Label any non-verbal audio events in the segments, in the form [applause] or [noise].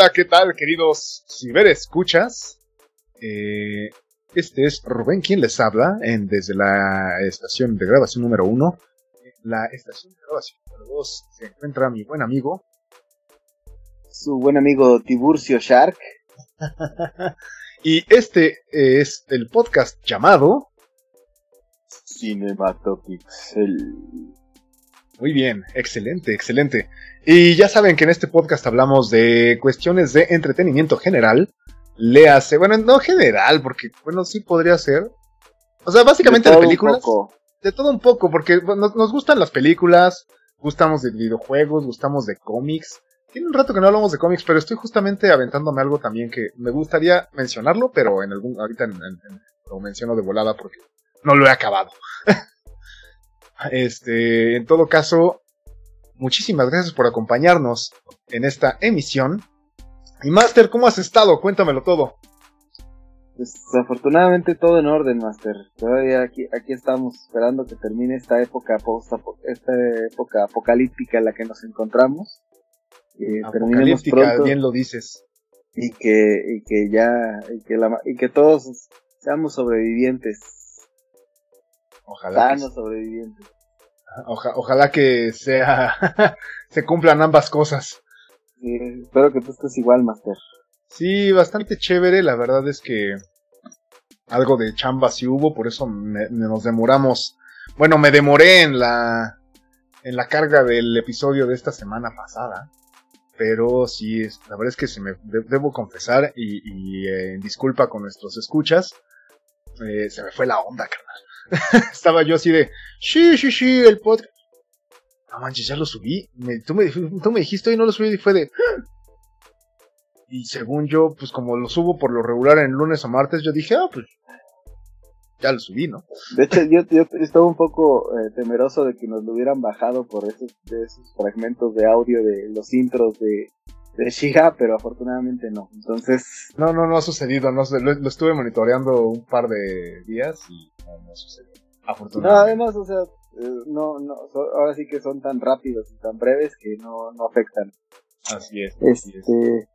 Hola, ¿qué tal, queridos ciberescuchas? Eh, este es Rubén quien les habla en, desde la estación de grabación número uno. La estación de grabación número dos se encuentra mi buen amigo. Su buen amigo Tiburcio Shark. [laughs] y este es el podcast llamado Cinematopixel. Muy bien, excelente, excelente. Y ya saben que en este podcast hablamos de cuestiones de entretenimiento general. Léase, bueno, no general, porque, bueno, sí podría ser. O sea, básicamente de, películas. De todo un poco, porque nos, nos, gustan las películas, gustamos de videojuegos, gustamos de cómics. Tiene un rato que no hablamos de cómics, pero estoy justamente aventándome algo también que me gustaría mencionarlo, pero en algún, ahorita lo menciono de volada porque no lo he acabado. [laughs] este, en todo caso, muchísimas gracias por acompañarnos en esta emisión. Y Master, ¿cómo has estado? Cuéntamelo todo. Desafortunadamente todo en orden, Master. Todavía aquí, aquí estamos esperando que termine esta época post esta época apocalíptica en la que nos encontramos. Apocalíptica, bien lo dices. Y que, y que ya, y que, la, y que todos seamos sobrevivientes. Ojalá. Sanos sobrevivientes ojalá que sea [laughs] se cumplan ambas cosas. espero que tú estés igual, Master. Sí, bastante chévere. La verdad es que algo de chamba sí hubo, por eso nos demoramos. Bueno, me demoré en la en la carga del episodio de esta semana pasada. Pero sí, la verdad es que se me debo confesar y, eh, disculpa con nuestros escuchas. Eh, se me fue la onda, carnal. [laughs] Estaba yo así de, sí, sí, sí, el podcast. No manches, ya lo subí. tú, me, tú me dijiste y no lo subí y fue de... Y según yo, pues como lo subo por lo regular en lunes o martes, yo dije, ah, pues ya lo subí, ¿no? De hecho, yo, yo estaba un poco eh, temeroso de que nos lo hubieran bajado por esos, de esos fragmentos de audio de los intros de, de Shiha, pero afortunadamente no. Entonces. No, no, no ha sucedido. No, lo, lo estuve monitoreando un par de días y no, no sucedió. Afortunadamente. No, además, o sea, eh, no, no, ahora sí que son tan rápidos y tan breves que no, no afectan. Así es. Este,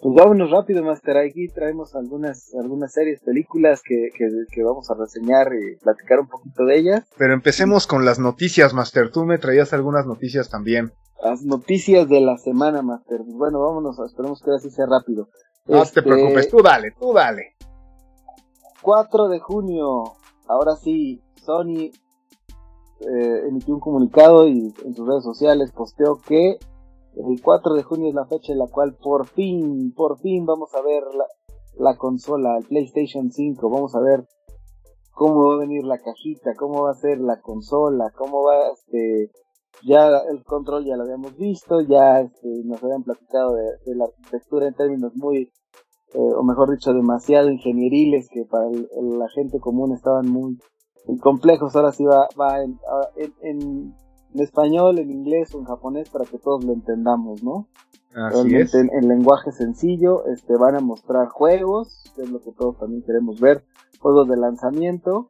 Pues vámonos rápido, Master. Aquí traemos algunas, algunas series, películas que, que, que, vamos a reseñar y platicar un poquito de ellas. Pero empecemos con las noticias, Master. Tú me traías algunas noticias también las noticias de la semana, Master. Bueno, vámonos, esperemos que así sea rápido. No te este, preocupes, tú dale, tú dale. 4 de junio, ahora sí, Sony eh, emitió un comunicado y en sus redes sociales posteó que el 4 de junio es la fecha en la cual por fin, por fin vamos a ver la, la consola, el PlayStation 5, vamos a ver cómo va a venir la cajita, cómo va a ser la consola, cómo va este ya el control ya lo habíamos visto, ya este, nos habían platicado de, la arquitectura en términos muy, eh, o mejor dicho, demasiado ingenieriles que para la gente común estaban muy, complejos. Ahora sí va, va en, en, español, en inglés o en japonés para que todos lo entendamos, ¿no? Así es. En, en, lenguaje sencillo, este, van a mostrar juegos, que es lo que todos también queremos ver, juegos de lanzamiento,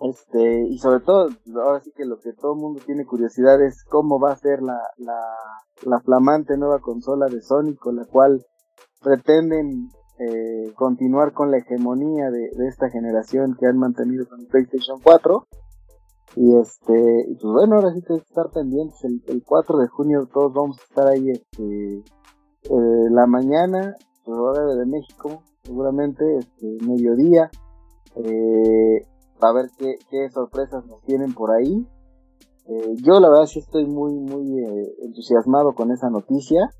este, y sobre todo, ahora sí que lo que todo el mundo tiene curiosidad es cómo va a ser la, la, la flamante nueva consola de Sony con la cual pretenden eh, continuar con la hegemonía de, esta generación que han mantenido con el PlayStation 4. Y este, pues bueno, ahora sí que estar pendientes. El, el 4 de junio todos vamos a estar ahí, este, eh, la mañana, pues hora de México, seguramente, este, mediodía. Eh, a ver qué, qué sorpresas nos tienen por ahí. Eh, yo la verdad sí estoy muy, muy eh, entusiasmado con esa noticia.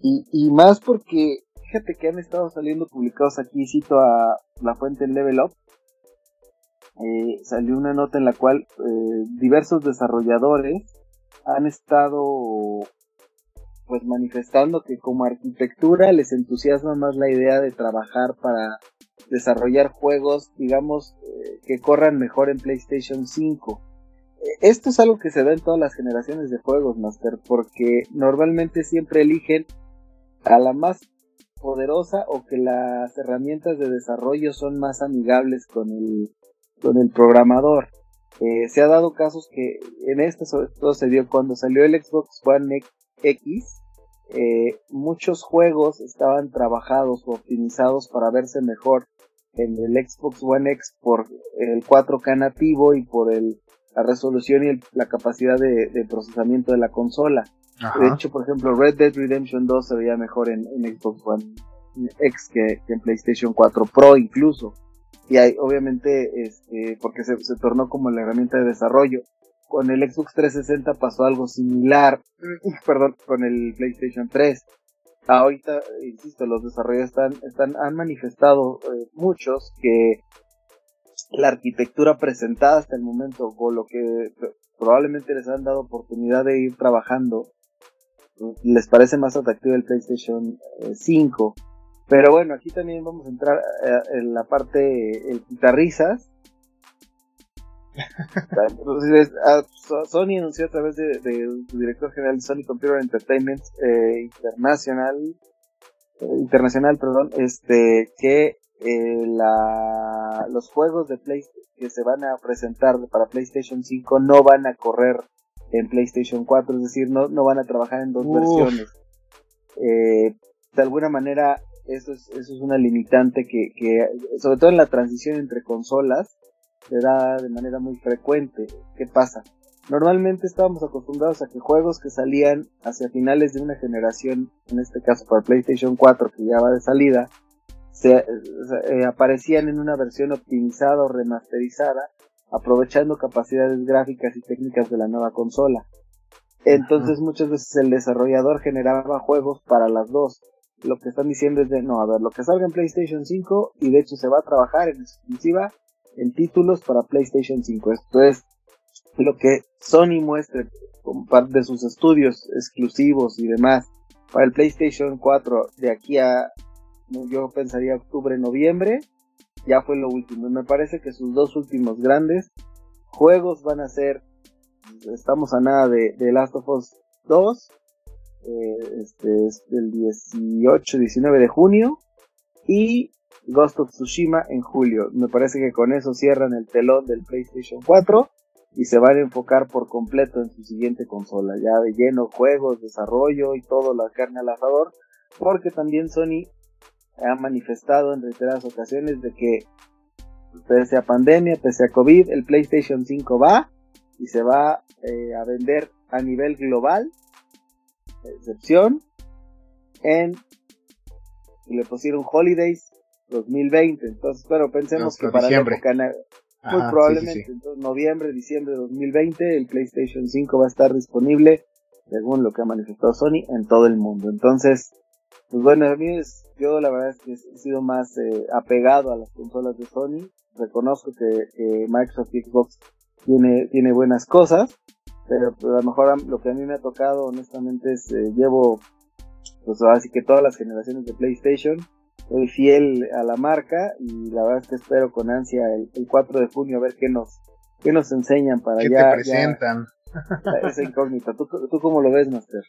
Y, y más porque, fíjate que han estado saliendo publicados aquí, cito a la fuente Level Up. Eh, salió una nota en la cual diversos desarrolladores han estado pues manifestando que como arquitectura les entusiasma más la idea de trabajar para desarrollar juegos, digamos, eh, que corran mejor en PlayStation 5. Eh, esto es algo que se da en todas las generaciones de juegos, Master, porque normalmente siempre eligen a la más poderosa o que las herramientas de desarrollo son más amigables con el, con el programador. Eh, se ha dado casos que en este sobre todo se dio cuando salió el Xbox One X, eh, muchos juegos estaban trabajados o optimizados para verse mejor en el Xbox One X por el 4K nativo y por el, la resolución y la capacidad de, procesamiento de la consola. De hecho, por ejemplo, Red Dead Redemption 2 se veía mejor en, Xbox One X que, en PlayStation 4 Pro incluso. Y hay, obviamente, este, porque se, se tornó como la herramienta de desarrollo. Con el Xbox 360 pasó algo similar, [clears throat] perdón, con el PlayStation 3 ahorita, insisto, los desarrolladores están, están, han manifestado eh, muchos que la arquitectura presentada hasta el momento, o lo que probablemente les han dado oportunidad de ir trabajando, les parece más atractivo el PlayStation 5. Eh, Pero bueno, aquí también vamos a entrar eh, en la parte, el guitarrizas, [laughs] Ah, Sony anunció a través de, su director general de Sony Computer Entertainment eh, Internacional, eh, internacional, perdón, este, que eh, la, los juegos de Play que se van a presentar para PlayStation 5 no van a correr en PlayStation 4, es decir, no, no van a trabajar en dos versiones. Eh, de alguna manera, eso es, eso es una limitante que, que, sobre todo en la transición entre consolas, se da de manera muy frecuente. ¿Qué pasa? Normalmente estábamos acostumbrados a que juegos que salían hacia finales de una generación, en este caso para PlayStation 4 que ya va de salida, se, eh, aparecían en una versión optimizada o remasterizada, aprovechando capacidades gráficas y técnicas de la nueva consola. Entonces muchas veces el desarrollador generaba juegos para las dos. Lo que están diciendo es de, no, a ver, lo que salga en PlayStation 5 y de hecho se va a trabajar en exclusiva en títulos para PlayStation 5. Esto es lo que Sony muestre como parte de sus estudios exclusivos y demás para el PlayStation 4 de aquí a, yo pensaría octubre, noviembre, ya fue lo último. Me parece que sus dos últimos grandes juegos van a ser, estamos a nada de, Last of Us 2, eh, este es del 18-19 de junio, y Ghost of Tsushima en julio. Me parece que con eso cierran el telón del PlayStation 4 y se van a enfocar por completo en su siguiente consola, ya de lleno juegos, desarrollo y todo la carne al asador, porque también Sony ha manifestado en reiteradas ocasiones de que pese a pandemia, pese a COVID, el PlayStation 5 va y se va eh, a vender a nivel global, excepción, en le pusieron Holidays 2020. Entonces, pero pensemos que para la época, muy probablemente, entonces noviembre, diciembre de 2020, el PlayStation 5 va a estar disponible, según lo que ha manifestado Sony, en todo el mundo. Entonces, pues bueno, a mí es, yo la verdad es que he sido más eh, apegado a las consolas de Sony. Reconozco que, Microsoft y Xbox tiene, tiene buenas cosas, pero pues, a lo mejor lo que a mí me ha tocado, honestamente, es eh, llevo, pues así que todas las generaciones de PlayStation soy fiel a la marca y la verdad es que espero con ansia el, 4 de junio a ver qué nos, qué nos enseñan para ¿Qué te presentan? [laughs] esa incógnita. ¿Tú, ¿Tú cómo lo ves, Master?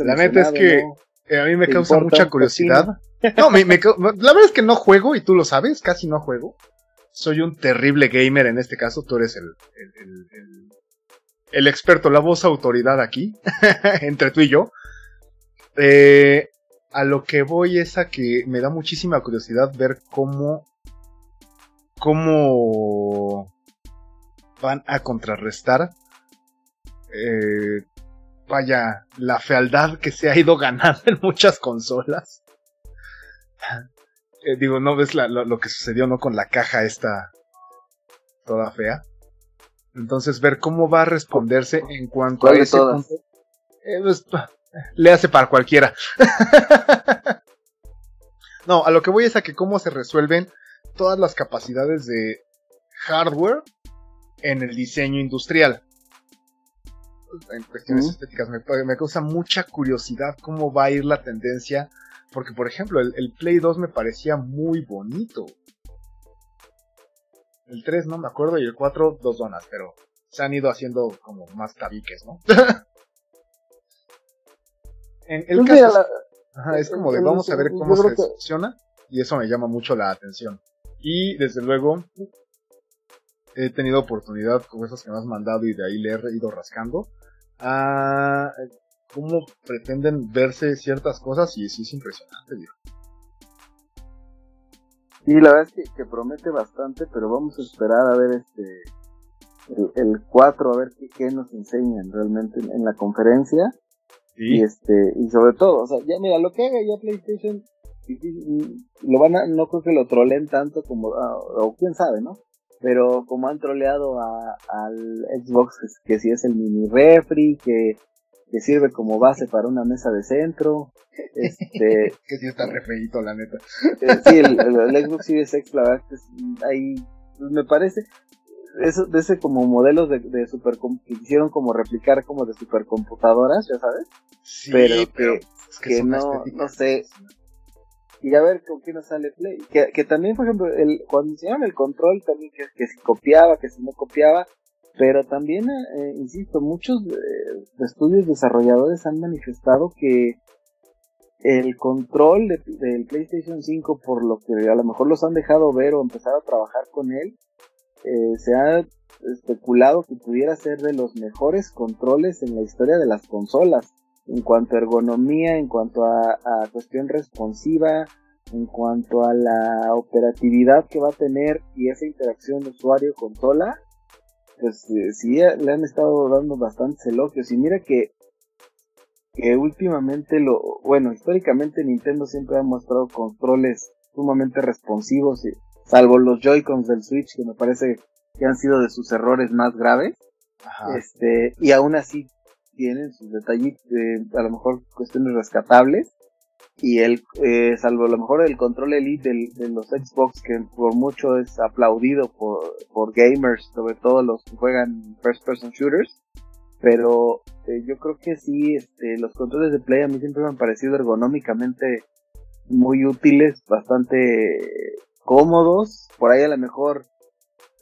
La neta es que eh, a mí me causa mucha curiosidad. No, me, me, la verdad es que no juego y tú lo sabes, casi no juego. Soy un terrible gamer en este caso, tú eres el, el, el, el experto, la voz autoridad aquí, [laughs] entre tú y yo. Eh, a lo que voy es a que me da muchísima curiosidad ver cómo cómo van a contrarrestar eh, vaya la fealdad que se ha ido ganando en muchas consolas eh, digo no ves lo, que sucedió no con la caja esta toda fea entonces ver cómo va a responderse en cuanto a ese punto eh, pues, le hace para cualquiera. [laughs] no, a lo que voy es a que cómo se resuelven todas las capacidades de hardware en el diseño industrial. En cuestiones estéticas me, causa mucha curiosidad cómo va a ir la tendencia. Porque, por ejemplo, el, el, Play 2 me parecía muy bonito. El 3 no me acuerdo y el 4 dos donas, pero se han ido haciendo como más tabiques, ¿no? [laughs] En el pues caso, es como de vamos a ver cómo se funciona y eso me llama mucho la atención. Y desde luego he tenido oportunidad con esas que me has mandado y de ahí le he ido rascando a cómo pretenden verse ciertas cosas y sí es impresionante, viejo. Sí, la verdad es que, promete bastante, pero vamos a esperar a ver este el, 4, a ver qué, nos enseñan realmente en, la conferencia. Y este, y sobre todo, o sea, ya mira, lo que haga ya PlayStation, lo van a, no creo que lo troleen tanto como, ah, o quién sabe, ¿no? Pero como han troleado a, al Xbox, que, si es el mini refri, que, que sirve como base para una mesa de centro, [laughs] este, que sí está re la neta. Eh, sí, el, Xbox Series X, la verdad, es, ahí, pues, me parece, eso, de ese como modelos de, de super que hicieron como replicar como de supercomputadoras, ya sabes. Sí, pero, que, que, no, no sé. Y a ver con quién sale Play. Que, también, por ejemplo, el, cuando hicieron el control, también que, que si copiaba, que si no copiaba. Pero también, eh, insisto, muchos eh, estudios desarrolladores han manifestado que el control del PlayStation 5, por lo que a lo mejor los han dejado ver o empezar a trabajar con él, eh, se ha especulado que pudiera ser de los mejores controles en la historia de las consolas, en cuanto a ergonomía, en cuanto a, cuestión responsiva, en cuanto a la operatividad que va a tener y esa interacción usuario-consola, pues eh, sí le han estado dando bastantes elogios. Y mira que, que últimamente lo, bueno, históricamente Nintendo siempre ha mostrado controles sumamente responsivos y salvo los Joy-Cons del Switch, que me parece que han sido de sus errores más graves. Este, y aún así tienen sus detalles, a lo mejor cuestiones rescatables. Y el, eh, salvo a lo mejor el control elite de los Xbox, que por mucho es aplaudido por, por gamers, sobre todo los que juegan first person shooters. Pero eh, yo creo que sí, este, los controles de Play a mí siempre me han parecido ergonómicamente muy útiles, bastante cómodos, por ahí a lo mejor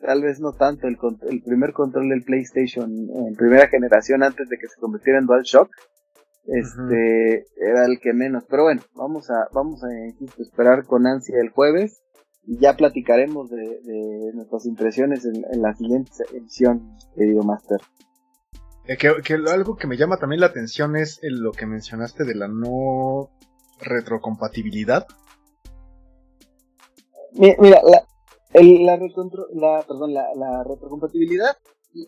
tal vez no tanto el, el primer control del PlayStation en primera generación antes de que se convirtiera en DualShock este era el que menos. Pero bueno vamos a vamos a esperar con ansia el jueves y ya platicaremos de, nuestras impresiones en, la siguiente edición querido Master. Eh, que, algo que me llama también la atención es lo que mencionaste de la no retrocompatibilidad. Mira, la, la, la, perdón, la, la retrocompatibilidad,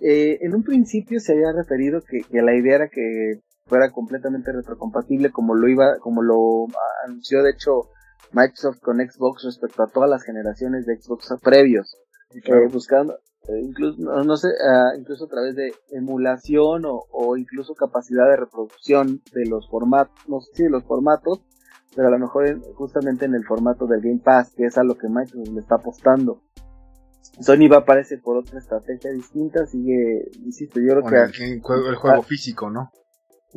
eh, en un principio se había referido que, que, la idea era que fuera completamente retrocompatible como lo iba, como lo anunció de hecho Microsoft con Xbox respecto a todas las generaciones de Xbox previos, eh, buscando eh, incluso no, sé, ah, incluso a través de emulación o, o, incluso capacidad de reproducción de los formatos, no sé si de los formatos pero a lo mejor justamente en el formato del Game Pass, que es a lo que Microsoft le está apostando. Sony va a aparecer por otra estrategia distinta, sigue, insisto, yo creo que... El, juego, el juego físico, ¿no?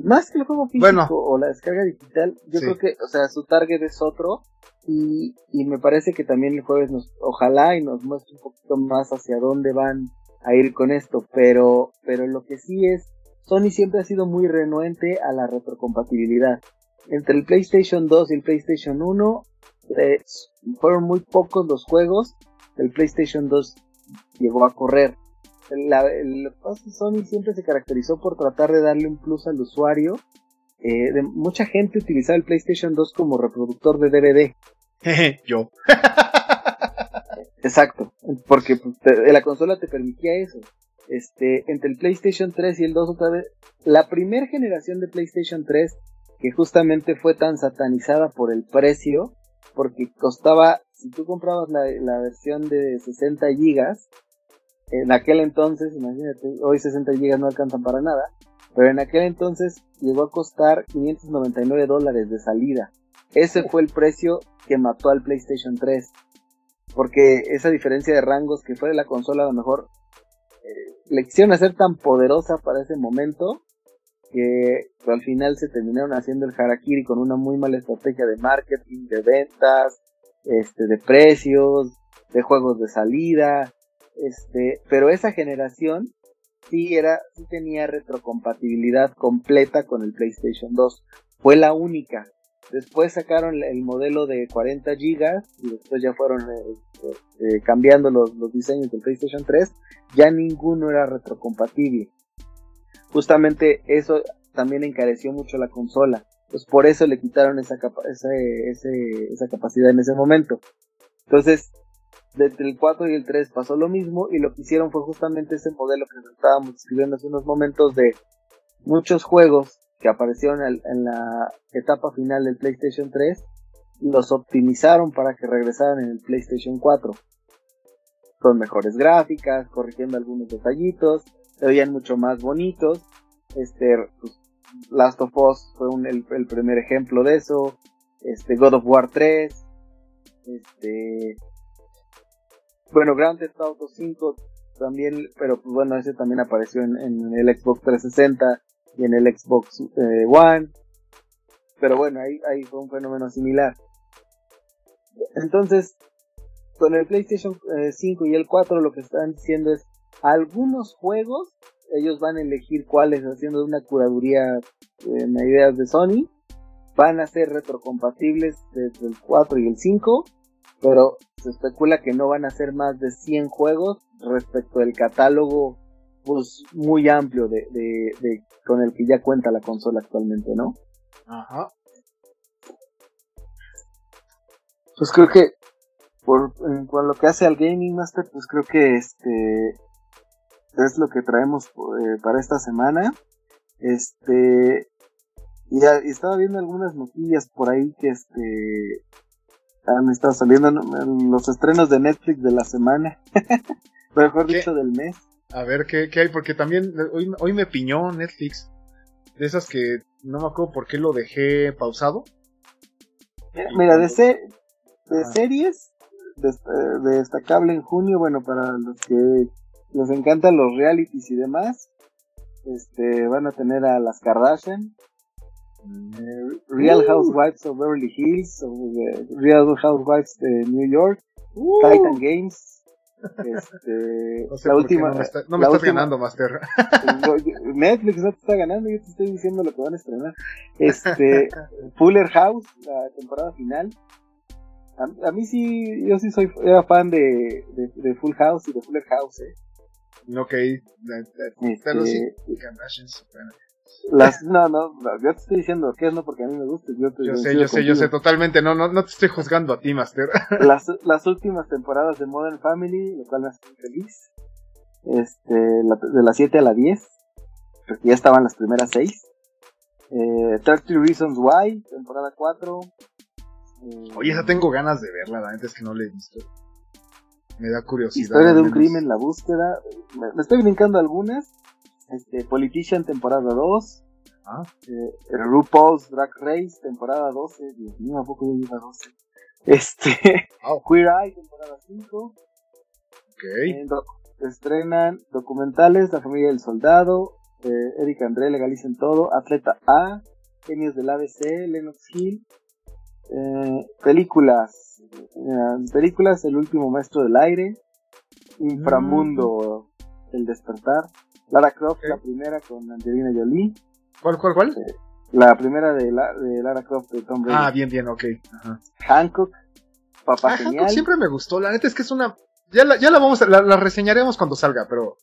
Más que el juego físico o la descarga digital, yo creo que, o sea, su target es otro y, y me parece que también el jueves nos, ojalá y nos muestre un poquito más hacia dónde van a ir con esto, pero, pero lo que sí es, Sony siempre ha sido muy renuente a la retrocompatibilidad entre el PlayStation 2 y el PlayStation 1 eh, fueron muy pocos los juegos el PlayStation 2 llegó a correr. La, el, Sony siempre se caracterizó por tratar de darle un plus al usuario. Eh, de, mucha gente utilizaba el PlayStation 2 como reproductor de DVD. [laughs] Yo. Exacto, porque pues, la consola te permitía eso. Este, entre el PlayStation 3 y el 2 otra vez, la primera generación de PlayStation 3 que justamente fue tan satanizada por el precio, porque costaba, si tú comprabas la, versión de 60 gigas, en aquel entonces, imagínate, hoy 60 gigas no alcanzan para nada, pero en aquel entonces llegó a costar 599 dólares de salida. Ese fue el precio que mató al PlayStation 3. Porque esa diferencia de rangos que fue de la consola a lo mejor eh, le quisieron hacer tan poderosa para ese momento que al final se terminaron haciendo el harakiri con una muy mala estrategia de marketing, de ventas, este, de precios, de juegos de salida, este, pero esa generación sí era, sí tenía retrocompatibilidad completa con el PlayStation 2, fue la única. Después sacaron el modelo de 40 GB y después ya fueron eh, eh, cambiando los, los diseños del PlayStation 3, ya ninguno era retrocompatible justamente eso también encareció mucho la consola. Pues por eso le quitaron esa, esa capacidad en ese momento. Entonces, entre el 4 y el 3 pasó lo mismo y lo que hicieron fue justamente ese modelo que estábamos describiendo hace unos momentos de muchos juegos que aparecieron en la etapa final del PlayStation 3 los optimizaron para que regresaran en el PlayStation 4 con mejores gráficas, corrigiendo algunos detallitos, se veían mucho más bonitos. Este, pues, Last of Us fue el, primer ejemplo de eso. Este, God of War 3. Este, bueno, Grand Theft Auto 5 también, pero pues bueno, ese también apareció en, el Xbox 360 y en el Xbox eh, One. Pero bueno, ahí, ahí fue un fenómeno similar. Entonces, con el PlayStation 5 eh, y el 4 lo que están diciendo es algunos juegos ellos van a elegir cuáles haciendo una curaduría en ideas de Sony van a ser retrocompatibles desde el 4 y el 5 pero se especula que no van a ser más de 100 juegos respecto del catálogo pues muy amplio de, de, con el que ya cuenta la consola actualmente, ¿no? Ajá. Pues creo que por en a lo que hace al Gaming Master, pues creo que este es lo que traemos eh, para esta semana. Este y, estaba viendo algunas noticias por ahí que este han estado saliendo los estrenos de Netflix de la semana, [laughs] mejor dicho del mes. A ver ¿qué, qué hay, porque también hoy, hoy me piñó Netflix, de esas que no me acuerdo por qué lo dejé pausado. Mira, de, de series destacable en junio, bueno, para los que les encantan los realities y demás, este, van a tener a las Kardashian, eh, Real uh. Housewives of Beverly Hills, Real Housewives de New York, uh. Titan Games, este, [laughs] la última. No me, estás ganando, Master. [laughs] Netflix no te está ganando, yo te estoy diciendo lo que van a estrenar. Este, [laughs] Fuller House, la temporada final. A, mí sí, yo sí soy era fan de, de, Full House y de Fuller House, eh. Ok, pero sí, las, no, no, yo te estoy diciendo que es no porque a mí me gusta. Yo, yo sé, yo sé, yo sé, totalmente. No, no, no te estoy juzgando a ti, Master. [laughs] Las, las últimas temporadas de Modern Family, lo cual me hace feliz. Este, de las 7 a la 10, porque ya estaban las primeras 6. Eh, 30 Reasons Why, temporada 4. Oye, esa tengo ganas de verla, la neta es que no la he visto. Me da curiosidad. Historia de un crimen, la búsqueda. Me, estoy brincando algunas. Este, Politician, temporada 2. Ah. Eh, RuPaul's Drag Race, temporada 12. Dios mío, ¿a poco ya lleva 12? Este, Queer Eye, temporada 5. Ok. estrenan documentales, La familia del soldado, eh, Eric André legalicen todo, Atleta A, Genios del ABC, Lennox Hill, eh, películas. Eh, películas El último maestro del aire. Inframundo. Mm. El despertar. Lara Croft, la primera con Angelina Jolie. ¿Cuál, cuál, cuál? Eh, la primera de, de, Lara Croft de Tom Brady. Ah, bien, bien, ok. Hancock. Papá ah, genial. Hancock siempre me gustó. La neta es que es una. Ya la, ya la vamos a, la, reseñaremos cuando salga, pero.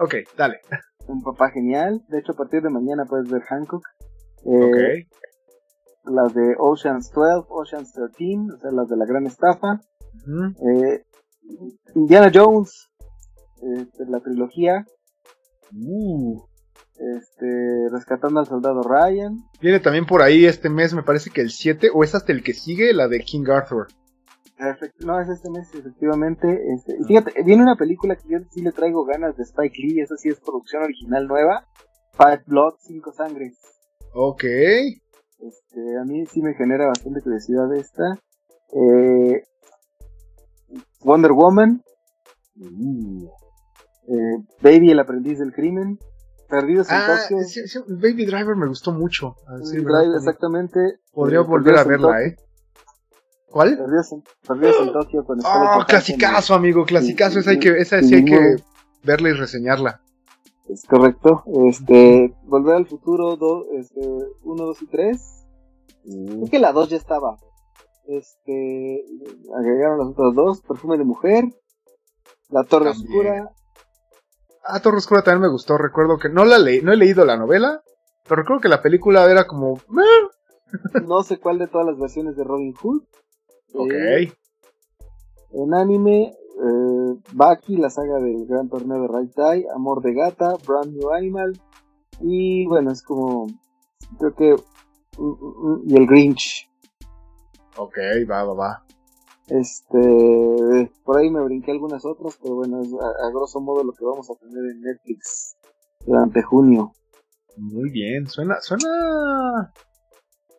Ok, dale. Un papá genial. De hecho, a partir de mañana puedes ver Hancock. Eh, ok las de Oceans 12, Oceans 13, o sea, las de la gran estafa. eh, Indiana Jones, este, la trilogía. Uh. Este, Rescatando al Soldado Ryan. Viene también por ahí este mes, me parece que el 7, o es hasta el que sigue, la de King Arthur. no, es este mes, efectivamente. Este, fíjate, viene una película que yo sí le traigo ganas de Spike Lee, esa sí es producción original nueva. Five Blood, Cinco Sangres. Ok. Este, a mí sí me genera bastante curiosidad esta. Eh, Wonder Woman. Eh, Baby, el aprendiz del crimen. Perdidos en ah, Tokio. Baby Driver me gustó mucho. Driver, exactamente. Podría eh, volver a verla, ¿eh? ¿Cuál? Perdidos en, Perdidos en [gasps] Tokio con Oh, clasicazo, amigo, clasicazo. esa, hay que, esa sí hay que verla y reseñarla. Es correcto. Este, Volver al futuro 1, este, 2 y 3. Creo que la 2 ya estaba. Este, agregaron las otras dos. Perfume de mujer. La Torre Oscura. Ah, Torre Oscura también me gustó. Recuerdo que no la leí, no he leído la novela, Pero creo que la película era como... no sé cuál de todas las versiones de Robin Hood. Ok. Eh, en anime, eh, Baki, la saga del Gran Torneo de Raitai, Amor de Gata, Brand New Animal. Y bueno, es como. Creo que. Mm, mm, mm, y el Grinch. Ok, va, va, va. Este. Por ahí me brinqué algunas otras, pero bueno, es a, a grosso modo lo que vamos a tener en Netflix durante junio. Muy bien, suena, suena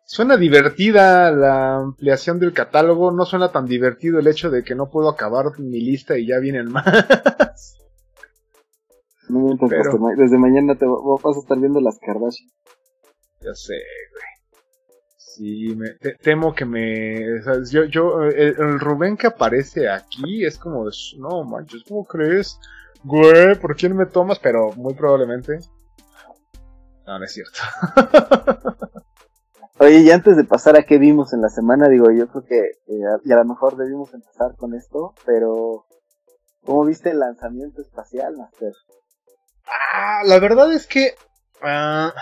Suena divertida la ampliación del catálogo, no suena tan divertido el hecho de que no puedo acabar mi lista y ya vienen más. Pero... desde mañana te vas a estar viendo las Kardashian. Ya sé, güey. Sí, me, temo que me... yo, yo, el, el, Rubén que aparece aquí es como, no manches, ¿cómo crees? Güey, ¿por quién me tomas? Pero muy probablemente... No, no es cierto. [laughs] Oye, y antes de pasar a qué vimos en la semana, digo, yo creo que eh, y a lo mejor debimos empezar con esto, pero ¿cómo viste el lanzamiento espacial, Master? Ah, la verdad es que ah,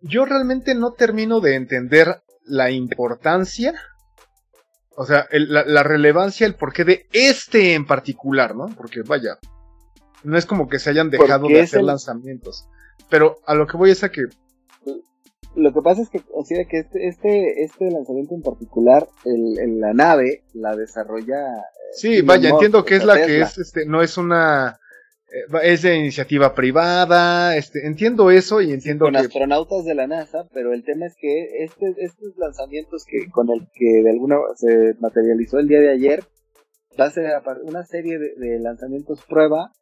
yo realmente no termino de entender la importancia, o sea, la, relevancia, el porqué de este en particular, ¿no? Porque vaya, no es como que se hayan dejado de hacer lanzamientos, pero a lo que voy es a que lo que pasa es que, o sea, que este, este, este lanzamiento en particular, el, la nave la desarrolla. Eh, sí, vaya, entiendo que es la que es, este, no es una, eh, es de iniciativa privada, este, entiendo eso y entiendo con astronautas de la NASA, pero el tema es que este, estos lanzamientos que con el que de alguna se materializó el día de ayer, va a ser una serie de, de lanzamientos prueba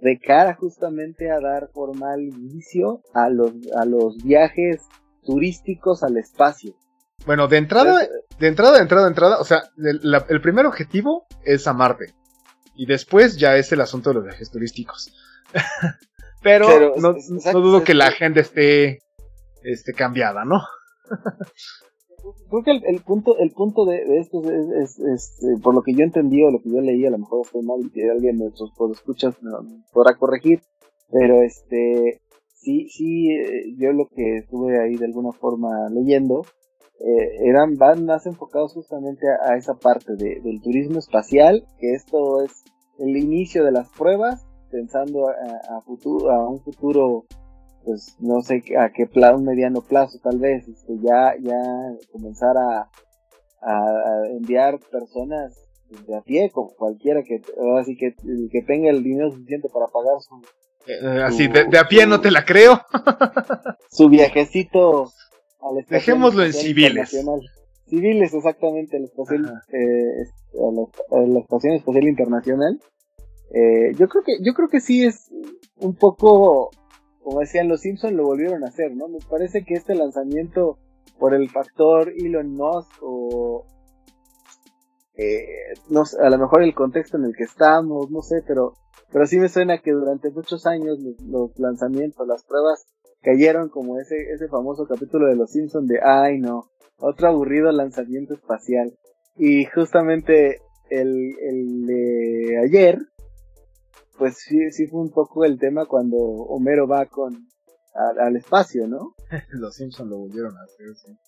de cara justamente a dar formal inicio a los, a los viajes turísticos al espacio. Bueno, de entrada, de entrada, de entrada, de entrada, o sea, el, primer objetivo es a Marte. Y después ya es el asunto de los viajes turísticos. [laughs] Pero, no, dudo que la agenda esté, esté cambiada, ¿no? Creo que el, punto, el punto de, esto es, eh, por lo que yo entendí o lo que yo leí, a lo mejor estoy mal y alguien de nuestros escuchas me podrá corregir, pero este, sí, sí, eh, yo lo que estuve ahí de alguna forma leyendo, eh, eran, van más enfocados justamente a, esa parte de, del turismo espacial, que esto es el inicio de las pruebas, pensando a, futuro, a un futuro, pues no sé a qué plazo, un mediano plazo tal vez, este, ya, ya comenzar a, a enviar personas de a pie, como cualquiera que, así que, que tenga el dinero suficiente para pagar su, eh, así, de, a pie no te la creo. [laughs] su viajecito al Dejémoslo en civiles. Civiles, exactamente, a la, eh, a, la, Estación Espacial Internacional. Eh, yo creo que yo creo que sí es un poco, como decían los Simpsons, lo volvieron a hacer, ¿no? Me parece que este lanzamiento, por el factor Elon Musk o eh, no a lo mejor el contexto en el que estamos, no sé, pero pero sí me suena que durante muchos años los, lanzamientos, las pruebas cayeron como ese, ese famoso capítulo de Los Simpsons de, ay no, otro aburrido lanzamiento espacial. Y justamente el, el de ayer, pues sí, sí fue un poco el tema cuando Homero va con al espacio, ¿no? [laughs] Los Simpsons lo volvieron a hacer, sí.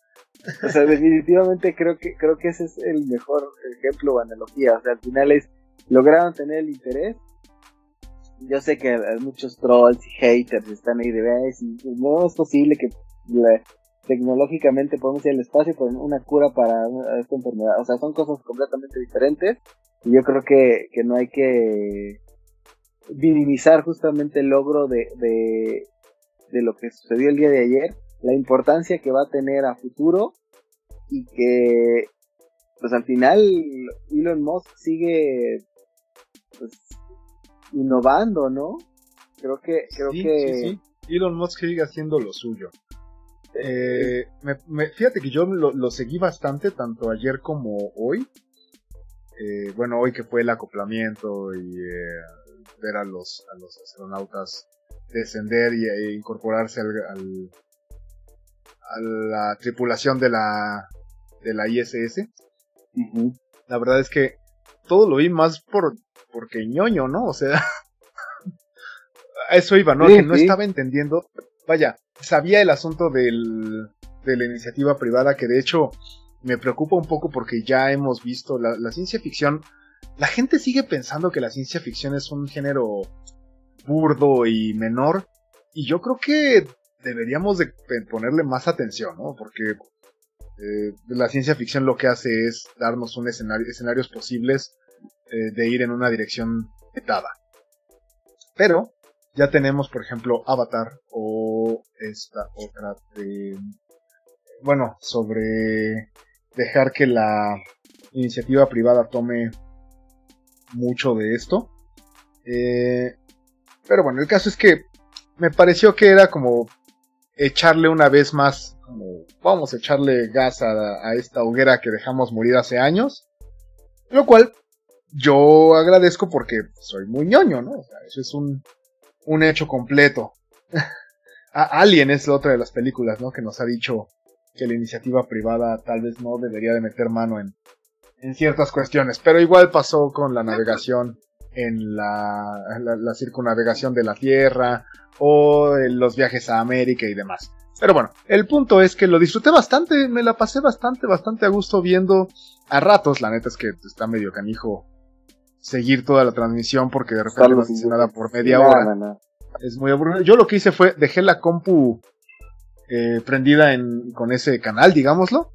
O sea, definitivamente creo que creo que ese es el mejor ejemplo o analogía. O sea, al final es lograron tener el interés yo sé que muchos trolls y haters están ahí de vez y no es posible que tecnológicamente podemos ir al espacio con una cura para esta enfermedad. O sea, son cosas completamente diferentes y yo creo que, que no hay que minimizar justamente el logro de, de, de lo que sucedió el día de ayer, la importancia que va a tener a futuro y que pues al final Elon Musk sigue pues innovando, ¿no? Creo que, creo que... Sí, sí. Elon Musk sigue haciendo lo suyo. Eh, me, fíjate que yo lo, seguí bastante, tanto ayer como hoy. Eh, bueno, hoy que fue el acoplamiento y eh, ver a los, a los astronautas descender y, e incorporarse al, a la tripulación de la, de la ISS. La verdad es que todo lo vi más por porque ñoño, ¿no? O sea, [laughs] eso iba, ¿no? que no estaba entendiendo vaya, sabía el asunto del, de la iniciativa privada, que de hecho me preocupa un poco porque ya hemos visto la, la ciencia ficción. La gente sigue pensando que la ciencia ficción es un género burdo y menor. Y yo creo que deberíamos de ponerle más atención, ¿no? Porque eh, la ciencia ficción lo que hace es darnos un escenario, escenarios posibles eh, de ir en una dirección etada. Pero ya tenemos, por ejemplo, Avatar o esta otra de... Bueno, sobre dejar que la iniciativa privada tome mucho de esto. Eh, pero bueno, el caso es que me pareció que era como echarle una vez más, como vamos a echarle gas a, esta hoguera que dejamos morir hace años. Lo cual yo agradezco porque soy muy ñoño, ¿no? O sea, eso es un, un hecho completo. [laughs] Alien es otra de las películas, ¿no? Que nos ha dicho que la iniciativa privada tal vez no debería de meter mano en, en ciertas cuestiones. Pero igual pasó con la navegación en la, la, circunnavegación de la Tierra o en los viajes a América y demás. Pero bueno, el punto es que lo disfruté bastante, me la pasé bastante, bastante a gusto viendo a ratos. La neta es que está medio canijo seguir toda la transmisión porque de repente no dice nada por media hora. Es muy aburrido. Yo lo que hice fue dejé la compu eh, prendida en, con ese canal, digámoslo.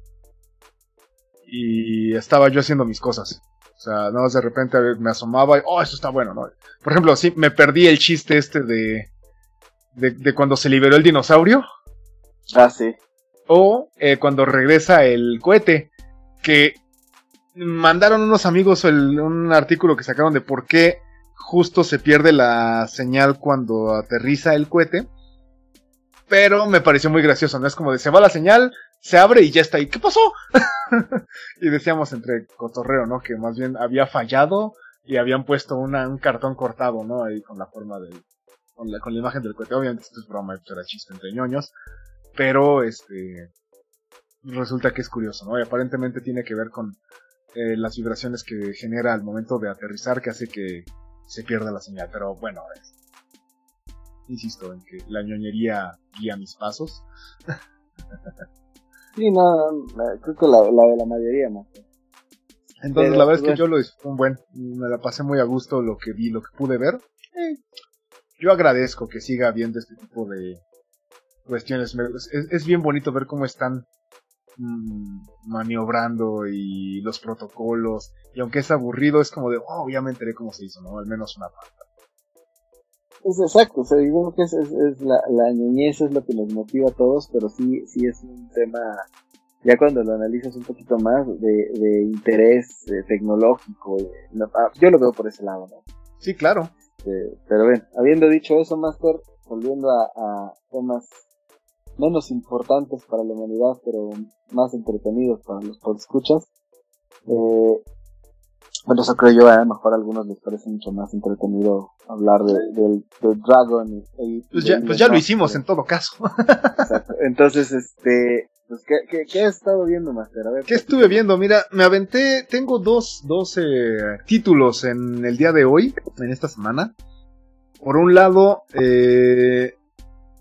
Y estaba yo haciendo mis cosas. O sea, nada más de repente me asomaba y, oh, eso está bueno, ¿no? Por ejemplo, sí, me perdí el chiste este de, de, cuando se liberó el dinosaurio. Ah, sí. O eh, cuando regresa el cohete, que mandaron unos amigos un artículo que sacaron de por qué justo se pierde la señal cuando aterriza el cohete. Pero me pareció muy gracioso, ¿no? Es como de se va la señal, se abre y ya está ahí. ¿Qué pasó? [laughs] y decíamos entre cotorreo, ¿no? Que más bien había fallado y habían puesto un cartón cortado, ¿no? Ahí con la forma del, con la, con la imagen del cohete. Obviamente esto es broma, esto era chiste entre ñoños. Pero, este, resulta que es curioso, ¿no? Y aparentemente tiene que ver con eh, las vibraciones que genera al momento de aterrizar que hace que se pierda la señal. Pero bueno, insisto en que la ñoñería guía mis pasos. [laughs] Sí, no, creo que la, de la mayoría más. Entonces, la verdad es que pues, yo lo disfruté un buen. Me la pasé muy a gusto lo que vi, lo que pude ver. Eh, yo agradezco que siga habiendo este tipo de cuestiones. Es, bien bonito ver cómo están mm, maniobrando y los protocolos. Y aunque es aburrido, es como de, oh, ya me enteré cómo se hizo, ¿no? Al menos una parte. Es exacto, o sea, digamos que es, es, la, la, niñez es lo que nos motiva a todos, pero sí, sí es un tema, ya cuando lo analizas un poquito más, de, de interés tecnológico, ah, yo lo veo por ese lado, ¿no? Sí, claro. Este, pero bien, habiendo dicho eso, Master, volviendo a, a temas menos importantes para la humanidad, pero más entretenidos para los escuchas eh, bueno, eso creo yo, a lo mejor a algunos les parece mucho más entretenido hablar del de, Dragon. Y, pues, ya, pues ya lo hicimos en todo caso. [laughs] Exacto. Entonces, este, pues, ¿qué, qué, qué has estado viendo, Master? A ver, ¿Qué estuve viendo? Mira, me aventé, tengo dos, dos eh, títulos en el día de hoy, en esta semana. Por un lado, eh,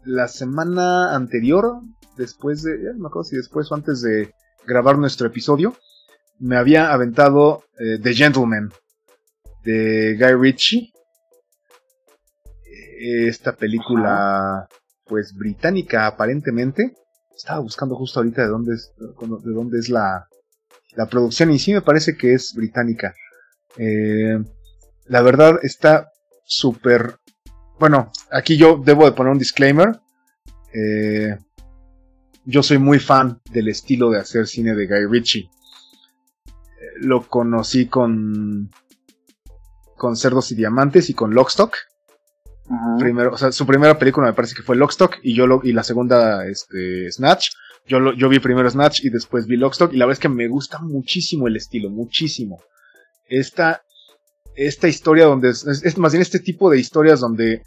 la semana anterior, después de, ya no me acuerdo si después o antes de grabar nuestro episodio, me había aventado eh, The Gentleman de Guy Ritchie. Esta película, pues británica aparentemente. Estaba buscando justo ahorita de dónde es, de dónde es la, la producción y sí me parece que es británica. Eh, la verdad está súper... Bueno, aquí yo debo de poner un disclaimer. Eh, yo soy muy fan del estilo de hacer cine de Guy Ritchie lo conocí con con Cerdos y Diamantes y con Lockstock. Primero, o sea, su primera película me parece que fue Lockstock y yo lo, y la segunda este Snatch. Yo lo, yo vi primero Snatch y después vi Lockstock y la verdad es que me gusta muchísimo el estilo, muchísimo. Esta esta historia donde es, más bien este tipo de historias donde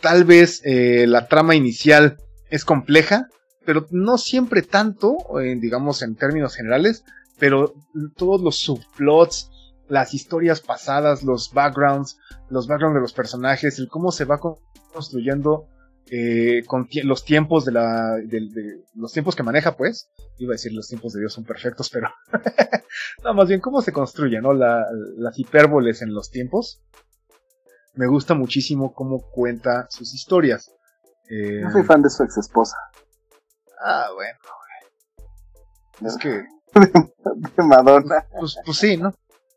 tal vez eh, la trama inicial es compleja, pero no siempre tanto, digamos en términos generales, pero todos los subplots, las historias pasadas, los backgrounds, los backgrounds de los personajes, el cómo se va construyendo eh, con los tiempos de la, de, los tiempos que maneja, pues, iba a decir los tiempos de Dios son perfectos, pero, [laughs] no, más bien cómo se construye, ¿no? La, las hipérboles en los tiempos. Me gusta muchísimo cómo cuenta sus historias. Eh, no soy fan de su ex esposa. Ah, bueno, Es que. [laughs] de Madonna. Pues, pues sí, ¿no?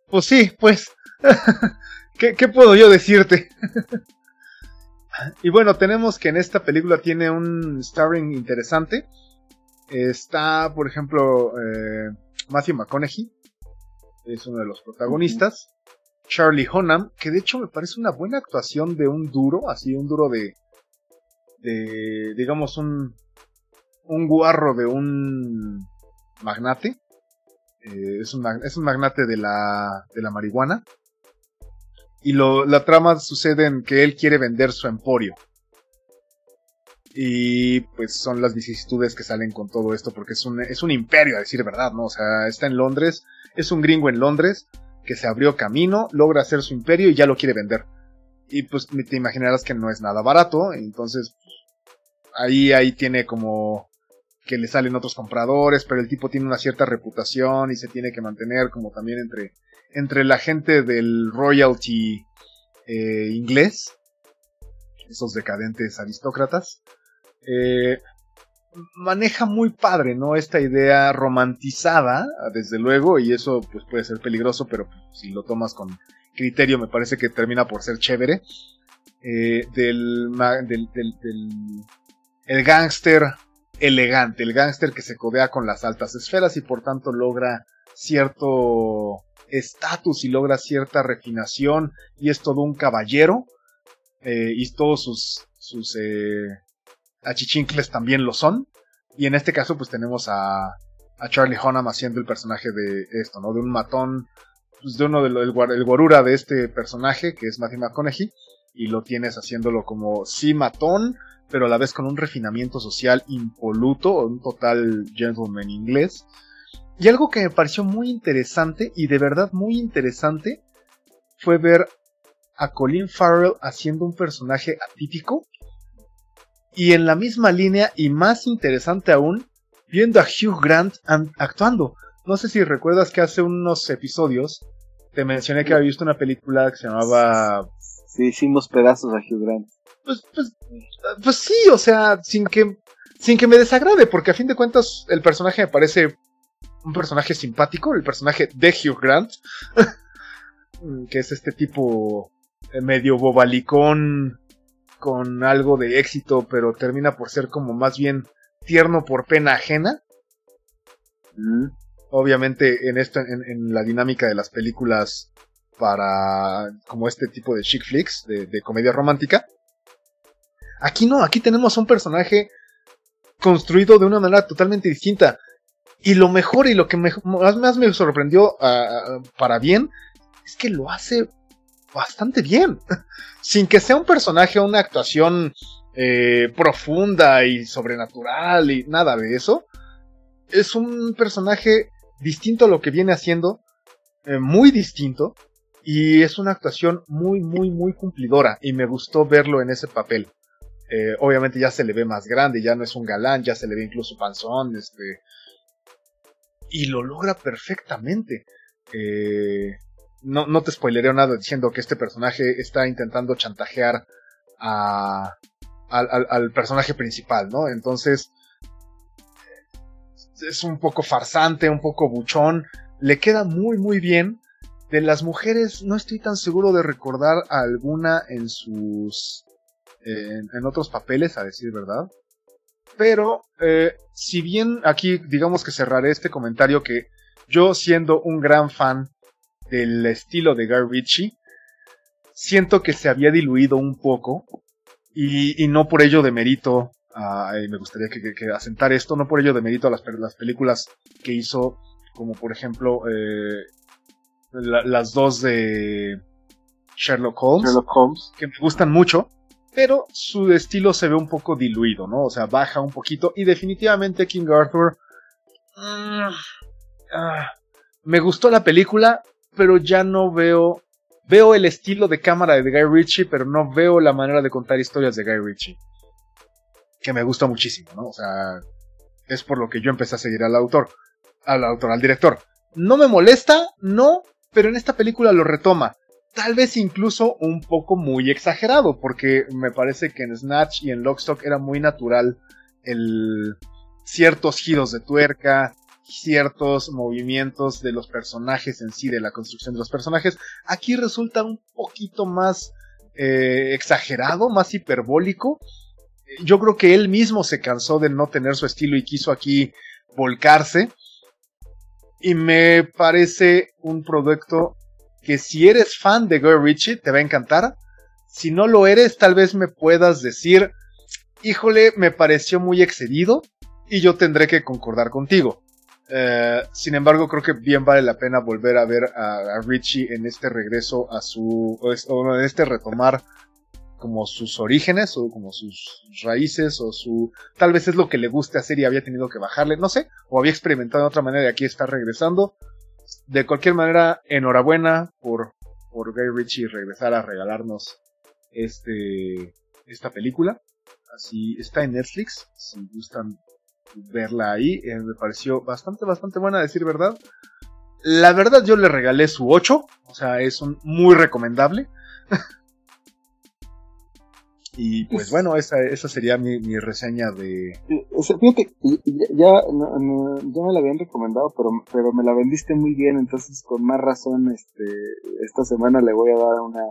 Pues sí, pues. [laughs] ¿Qué, ¿Qué puedo yo decirte? Y bueno, tenemos que en esta película tiene un starring interesante. Está, por ejemplo, eh, Matthew McConaughey, es uno de los protagonistas. Charlie Hunnam, que de hecho me parece una buena actuación de un duro, así un duro de, de digamos, un, un guarro de un magnate. Eh, es, un, es un magnate de la, de la marihuana y lo, la trama sucede en que él quiere vender su emporio. Y pues son las vicisitudes que salen con todo esto, porque es un, es un imperio, a decir verdad, ¿no? O sea, está en Londres, es un gringo en Londres que se abrió camino, logra hacer su imperio y ya lo quiere vender. Y pues te imaginarás que no es nada barato, entonces ahí, ahí tiene como que le salen otros compradores, pero el tipo tiene una cierta reputación y se tiene que mantener como también entre entre la gente del royalty eh, inglés, esos decadentes aristócratas, eh, maneja muy padre, ¿no? Esta idea romantizada, desde luego, y eso pues puede ser peligroso, pero si lo tomas con criterio me parece que termina por ser chévere, eh, del, del, del, el gángster elegante, el gángster que se codea con las altas esferas y por tanto logra cierto estatus y logra cierta refinación y es todo un caballero eh, y todos sus, sus eh, achichincles también lo son. Y en este caso pues tenemos a, Charlie Hunnam haciendo el personaje de esto, ¿no? De un matón, pues de uno del el, el guarura de este personaje que es Matthew McConaughey y lo tienes haciéndolo como sí matón, pero a la vez con un refinamiento social impoluto, un total gentleman inglés. Y algo que me pareció muy interesante, y de verdad muy interesante, fue ver a Colin Farrell haciendo un personaje atípico. Y en la misma línea, y más interesante aún, viendo a Hugh Grant actuando. No sé si recuerdas que hace unos episodios te mencioné que había visto una película que se llamaba... Sí, hicimos pedazos a Hugh Grant. Pues, pues, pues sí, o sea, sin que, sin que me desagrade, porque a fin de cuentas el personaje me parece un personaje simpático, el personaje de Hugh Grant, [laughs] que es este tipo eh, medio bobalicón con algo de éxito, pero termina por ser como más bien tierno por pena ajena. Mm. Obviamente en esto, en, la dinámica de las películas para como este tipo de chick flicks, de, de comedia romántica. Aquí no, aquí tenemos un personaje construido de una manera totalmente distinta. Y lo mejor y lo que más, me sorprendió ah, para bien es que lo hace bastante bien. [laughs] Sin que sea un personaje o una actuación eh, profunda y sobrenatural y nada de eso. Es un personaje distinto a lo que viene haciendo. Eh, muy distinto. Y es una actuación muy, muy, muy cumplidora. Y me gustó verlo en ese papel. Eh, obviamente ya se le ve más grande, ya no es un galán, ya se le ve incluso panzón, este, y lo logra perfectamente. Eh, no, no te spoileré nada diciendo que este personaje está intentando chantajear a, al, al, personaje principal, ¿no? Entonces, es un poco farsante, un poco buchón, le queda muy muy bien. De las mujeres no estoy tan seguro de recordar alguna en sus... en otros papeles, a decir verdad. Pero, eh, si bien aquí digamos que cerraré este comentario que yo siendo un gran fan del estilo de Guy Ritchie, siento que se había diluido un poco y, no por ello de mérito, me gustaría que, asentar esto, no por ello de mérito a las, las películas que hizo, como por ejemplo eh, las dos de Sherlock Holmes, Sherlock Holmes, que me gustan mucho, pero su estilo se ve un poco diluido, ¿no? O sea, baja un poquito y definitivamente King Arthur... Mm, ah, me gustó la película, pero ya no veo... Veo el estilo de cámara de Guy Ritchie, pero no veo la manera de contar historias de Guy Ritchie. que me gusta muchísimo, ¿no? O sea, es por lo que yo empecé a seguir al autor, al autor, al director. No me molesta, no, pero en esta película lo retoma. Tal vez incluso un poco muy exagerado, porque me parece que en Snatch y en Lockstock era muy natural el ciertos giros de tuerca, ciertos movimientos de los personajes en sí, de la construcción de los personajes. Aquí resulta un poquito más eh, exagerado, más hiperbólico. Yo creo que él mismo se cansó de no tener su estilo y quiso aquí volcarse. Y me parece un producto que si eres fan de Guy Ritchie te va a encantar. Si no lo eres, tal vez me puedas decir, híjole, me pareció muy excedido y yo tendré que concordar contigo. Eh, sin embargo, creo que bien vale la pena volver a ver a, Richie en este regreso a su, o en este retomar como sus orígenes o como sus raíces o su tal vez es lo que le guste hacer y había tenido que bajarle, no sé, o había experimentado de otra manera y aquí está regresando. De cualquier manera, enhorabuena por por Guy Ritchie regresar a regalarnos este esta película. Así está en Netflix, si gustan verla ahí. Eh, me pareció bastante, bastante buena, a decir verdad. La verdad, yo le regalé su 8. O sea, es un muy recomendable. [laughs] y pues bueno, esa, esa sería mi, mi reseña de. Fíjate, ya, ya me la habían recomendado, pero, pero me la vendiste muy bien. Entonces, con más razón, este esta semana le voy a dar una,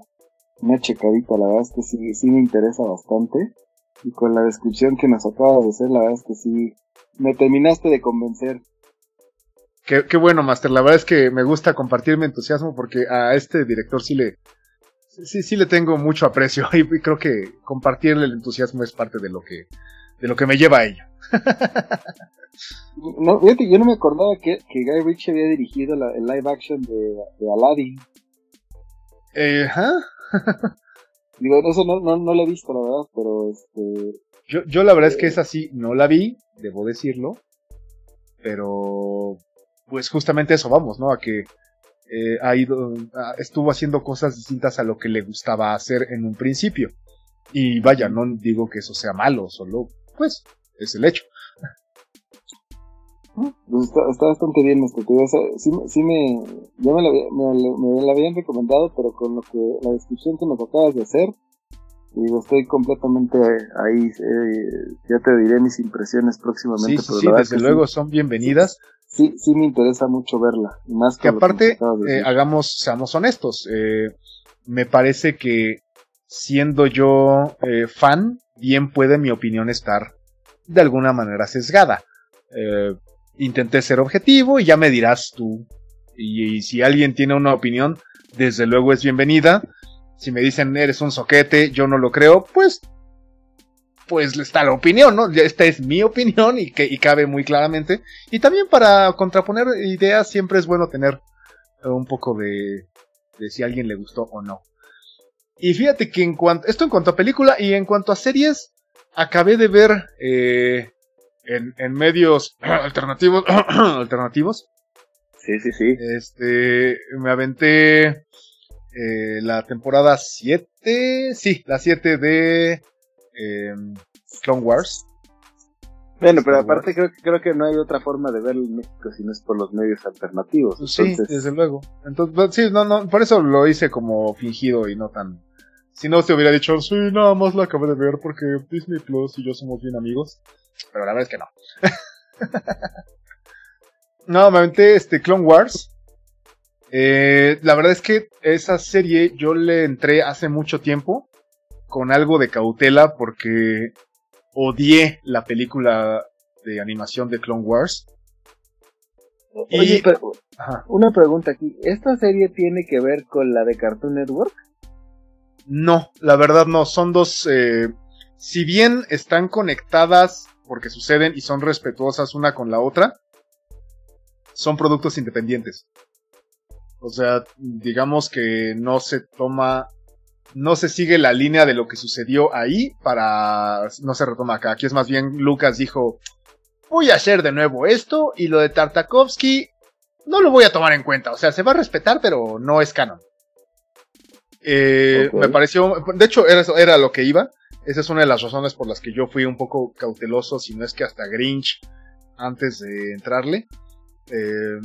una checadita. La verdad es que sí, sí me interesa bastante. Y con la descripción que nos acabas de hacer, la verdad es que sí, me terminaste de convencer. Qué, qué, bueno, Master. La verdad es que me gusta compartir mi entusiasmo porque a este director sí le, sí, sí le tengo mucho aprecio [laughs] y creo que compartirle el entusiasmo es parte de lo que, de lo que me lleva a ello. no, fíjate, yo no me acordaba que, que Guy Ritchie había dirigido la, el live action de, de Aladdin. Eh, Digo, eso no, no, no lo he visto, la verdad, pero este... Yo, yo la verdad es que es así, no la vi, debo decirlo, pero pues justamente eso vamos, ¿no? A que eh, ha ido, estuvo haciendo cosas distintas a lo que le gustaba hacer en un principio. Y vaya, no digo que eso sea malo, solo, pues, es el hecho. Pues está, está, bastante bien esto, tío. sí, sí, me, ya me la, me, me la habían recomendado, pero con lo que la descripción que nos acabas de hacer, Digo, estoy completamente ahí. Eh, ya te diré mis impresiones próximamente. Sí, sí, desde luego son bienvenidas. Sí, sí me interesa mucho verla. Más que, aparte, eh, hagamos, seamos honestos. Eh, me parece que siendo yo fan, bien puede mi opinión estar de alguna manera sesgada. intenté ser objetivo y ya me dirás tú. y si alguien tiene una opinión, desde luego es bienvenida si me dicen eres un soquete, yo no lo creo, pues pues está la opinión, ¿no? Esta es mi opinión y que y cabe muy claramente. Y también para contraponer ideas siempre es bueno tener un poco de, de si a alguien le gustó o no. Y fíjate que en cuanto, esto en cuanto a película y en cuanto a series, acabé de ver eh, en, en medios [clears throat] alternativos, [clears throat] alternativos. Sí, sí, sí. Este, me aventé eh, la temporada 7, sí, la 7 de eh, Clone Wars. Bueno, pero aparte creo, creo que no hay otra forma de verlo en México si no es por los medios alternativos. Sí, desde luego. Entonces, pues, sí, no, no, por eso lo hice como fingido y no tan... Si no, te hubiera dicho, sí, nada más la acabé de ver porque Disney Plus y yo somos bien amigos. Pero la verdad es que no. [laughs] no, me aventé este Clone Wars. Eh, la verdad es que esa serie yo le entré hace mucho tiempo con algo de cautela porque odié la película de animación de Clone Wars. Oye, pero, una pregunta aquí. ¿Esta serie tiene que ver con la de Cartoon Network? No, la verdad no. Son dos... Eh, si bien están conectadas porque suceden y son respetuosas una con la otra, son productos independientes. O sea, digamos que no se toma, no se sigue la línea de lo que sucedió ahí para, no se retoma acá. Aquí es más bien Lucas dijo, voy a hacer de nuevo esto y lo de Tartakovsky no lo voy a tomar en cuenta. O sea, se va a respetar, pero no es canon. Eh, Me pareció, de hecho, era, era lo que iba. Esa es una de las razones por las que yo fui un poco cauteloso, si no es que hasta Grinch, antes de entrarle. Eh,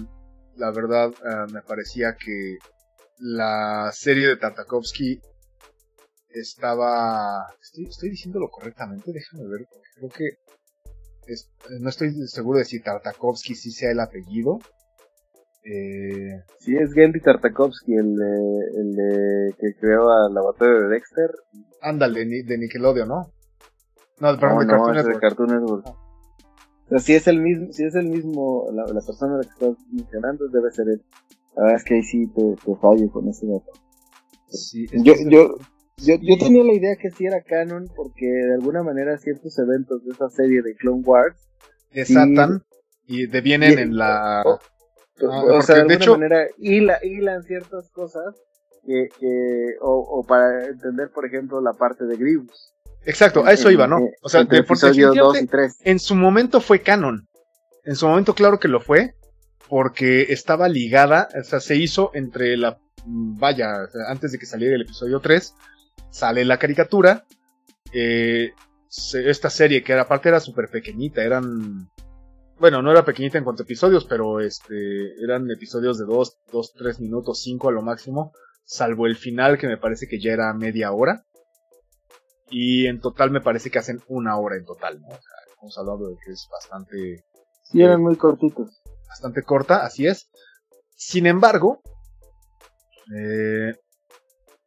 la verdad, eh, me parecía que la serie de Tartakovsky estaba... Estoy, estoy diciéndolo correctamente, déjame ver, creo que... no estoy seguro de si Tartakovsky sí sea el apellido. Eh... Sí, es Genndy Tartakovsky, el, el, que creó a la batalla de Dexter. Ándale, de Nickelodeon, ¿no? No, perdón, de Cartoon Network. De Cartoon Network. O sea, si es el mismo, si es el mismo, la, la persona que estás mencionando, debe ser él. La verdad es que ahí sí te, te fallo con ese dato. Sí, yo, yo, yo, yo tenía la idea que sí era canon porque de alguna manera ciertos eventos de esa serie de Clone Wars desatan y devienen en la... O, ah, sea, de, alguna hecho... manera hilan ciertas cosas que, que o, o, para entender, por ejemplo, la parte de Grievous. Exacto, a eso iba, ¿no? O sea, de, en su momento fue canon. En su momento, claro que lo fue, porque estaba ligada, o sea, se hizo entre la, vaya, antes de que saliera el episodio 3, sale la caricatura, eh, esta serie que era, aparte era súper pequeñita, eran, bueno, no era pequeñita en cuanto a episodios, pero este, eran episodios de 2, 2, 3 minutos, 5 a lo máximo, salvo el final que me parece que ya era media hora. Y en total me parece que hacen una hora en total, ¿no? O sea, hemos hablado de que es bastante... Sí, eran muy cortitos. Bastante corta, así es. Sin embargo, eh,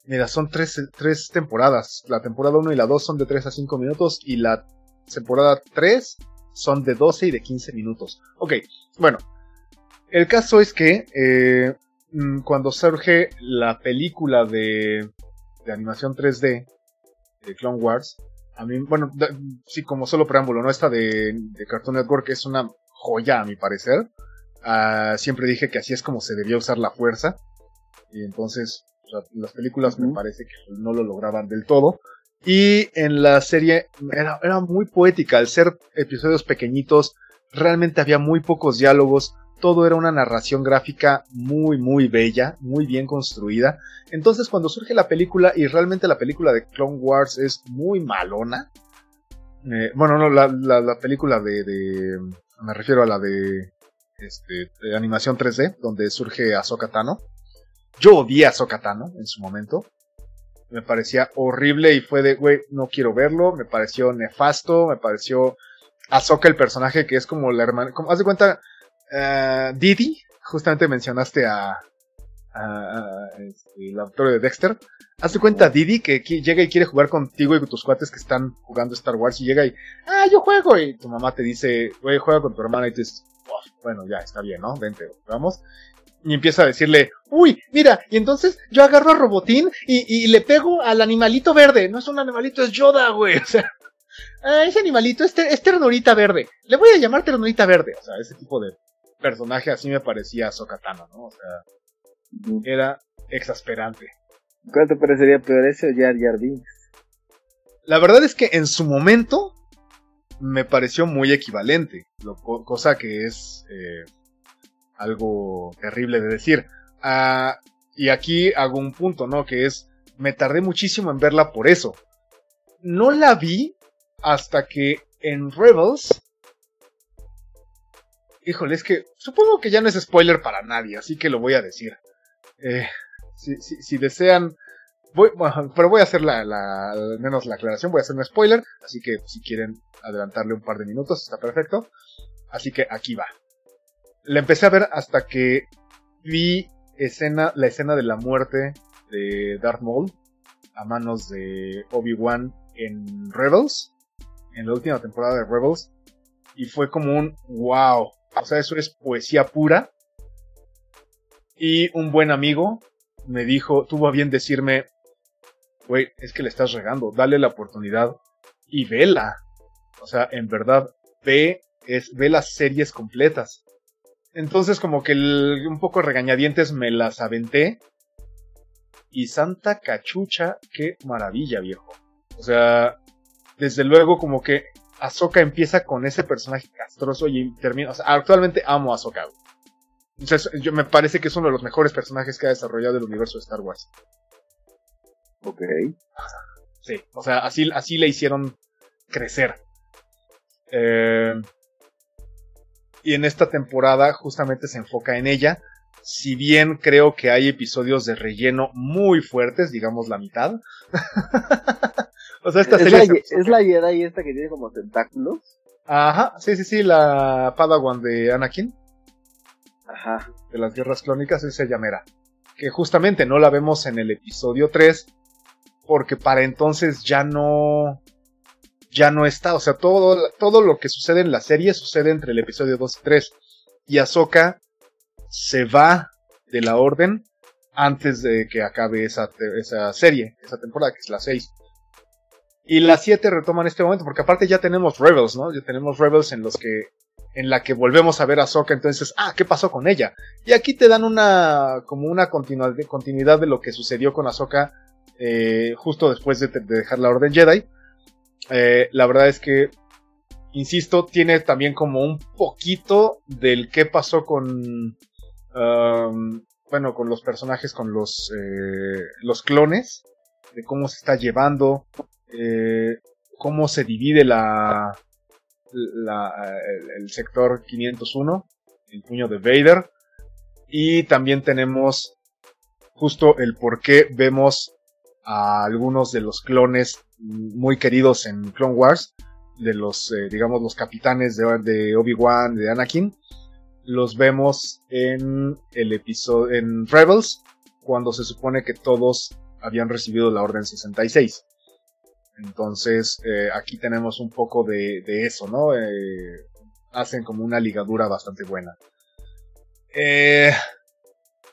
mira, son tres, tres temporadas. La temporada 1 y la 2 son de 3 a 5 minutos y la temporada 3 son de 12 y de 15 minutos. Ok, bueno, el caso es que eh, mm, cuando surge la película de, de animación 3D de Clone Wars. A mí, bueno, sí, como solo preámbulo, ¿no? Esta de, Cartoon Network es una joya, a mi parecer. Ah, siempre dije que así es como se debía usar la fuerza. Y entonces, las películas me parece que no lo lograban del todo. Y en la serie era, era muy poética, al ser episodios pequeñitos, realmente había muy pocos diálogos, todo era una narración gráfica muy, muy bella, muy bien construida. Entonces cuando surge la película, y realmente la película de Clone Wars es muy malona, eh, bueno, no, la, película de, me refiero a la de, este, de animación 3D, donde surge Ahsoka Tano. Yo odié a Ahsoka Tano en su momento. Me parecía horrible y fue de, güey, no quiero verlo. Me pareció nefasto, me pareció Ahsoka el personaje que es como la hermana, como, haz de cuenta, Uh, Didi, justamente mencionaste a, este, el autor de Dexter. Hazte cuenta, Didi, que, llega y quiere jugar contigo y con tus cuates que están jugando Star Wars y llega y, ah, yo juego. Y tu mamá te dice, güey, juega con tu hermana y tú dices, bueno, ya está bien, ¿no? Vente, vamos. Y empieza a decirle, uy, mira, y entonces yo agarro a Robotín y, le pego al animalito verde. No es un animalito, es Yoda, güey. [laughs] O sea, ah, ese animalito es, es ternurita verde. Le voy a llamar ternurita verde. O sea, ese tipo de personaje así me parecía Sokatano, ¿no? O sea, era exasperante. ¿Cuál te parecería peor ese o Jar Jar La verdad es que en su momento me pareció muy equivalente, cosa que es eh, algo terrible de decir. Ah, y aquí hago un punto, ¿no? Que es, me tardé muchísimo en verla por eso. No la vi hasta que en Rebels Híjole, es que supongo que ya no es spoiler para nadie, así que lo voy a decir. Eh, si, desean, voy, pero voy a hacer la, al menos la aclaración, voy a hacer un spoiler, así que si quieren adelantarle un par de minutos, está perfecto. Así que aquí va. La empecé a ver hasta que vi escena, la escena de la muerte de Darth Maul a manos de Obi-Wan en Rebels, en la última temporada de Rebels, y fue como un wow, o sea, eso es poesía pura. Y un buen amigo me dijo, tuvo a bien decirme, güey, es que le estás regando, dale la oportunidad y vela. O sea, en verdad, ve, es, ve las series completas. Entonces, como que un poco regañadientes me las aventé. Y santa cachucha, qué maravilla, viejo. O sea, desde luego como que Ahsoka empieza con ese personaje castroso y termina, o sea, actualmente amo a Ahsoka. Entonces, yo me parece que es uno de los mejores personajes que ha desarrollado el universo de Star Wars. Ok. Sí, o sea, así, así le hicieron crecer. Eh, y en esta temporada justamente se enfoca en ella. Si bien creo que hay episodios de relleno muy fuertes, digamos la mitad. [laughs] o sea, esta ¿Es serie. La, ¿Es la Jedi esta que tiene como tentáculos? Ajá, sí, sí, sí, la Padawan de Anakin. Ajá. De las guerras clónicas, esa llamera. Que justamente no la vemos en el episodio 3. Porque para entonces ya no ya no está. O sea, todo, todo lo que sucede en la serie sucede entre el episodio 2 y 3. Y Ahsoka se va de la orden antes de que acabe esa, esa serie, esa temporada, que es la 6. Y la 7 retoma en este momento, porque aparte ya tenemos Rebels, ¿no? Ya tenemos Rebels en los que en la que volvemos a ver a Ahsoka, entonces, ah, ¿qué pasó con ella? Y aquí te dan una, como una continuidad de lo que sucedió con Ahsoka eh, justo después de, dejar la Orden Jedi. Eh, la verdad es que, insisto, tiene también como un poquito del qué pasó con, um, bueno, con los personajes, con los, eh, los clones, de cómo se está llevando, eh, cómo se divide la, el, el, sector 501, el puño de Vader, y también tenemos justo el por qué vemos a algunos de los clones muy queridos en Clone Wars, de los, eh, digamos, los capitanes de, Obi-Wan, de Anakin, los vemos en el episodio, en Rebels, cuando se supone que todos habían recibido la Orden 66. Entonces, eh, aquí tenemos un poco de, de eso, ¿no? Eh, hacen como una ligadura bastante buena.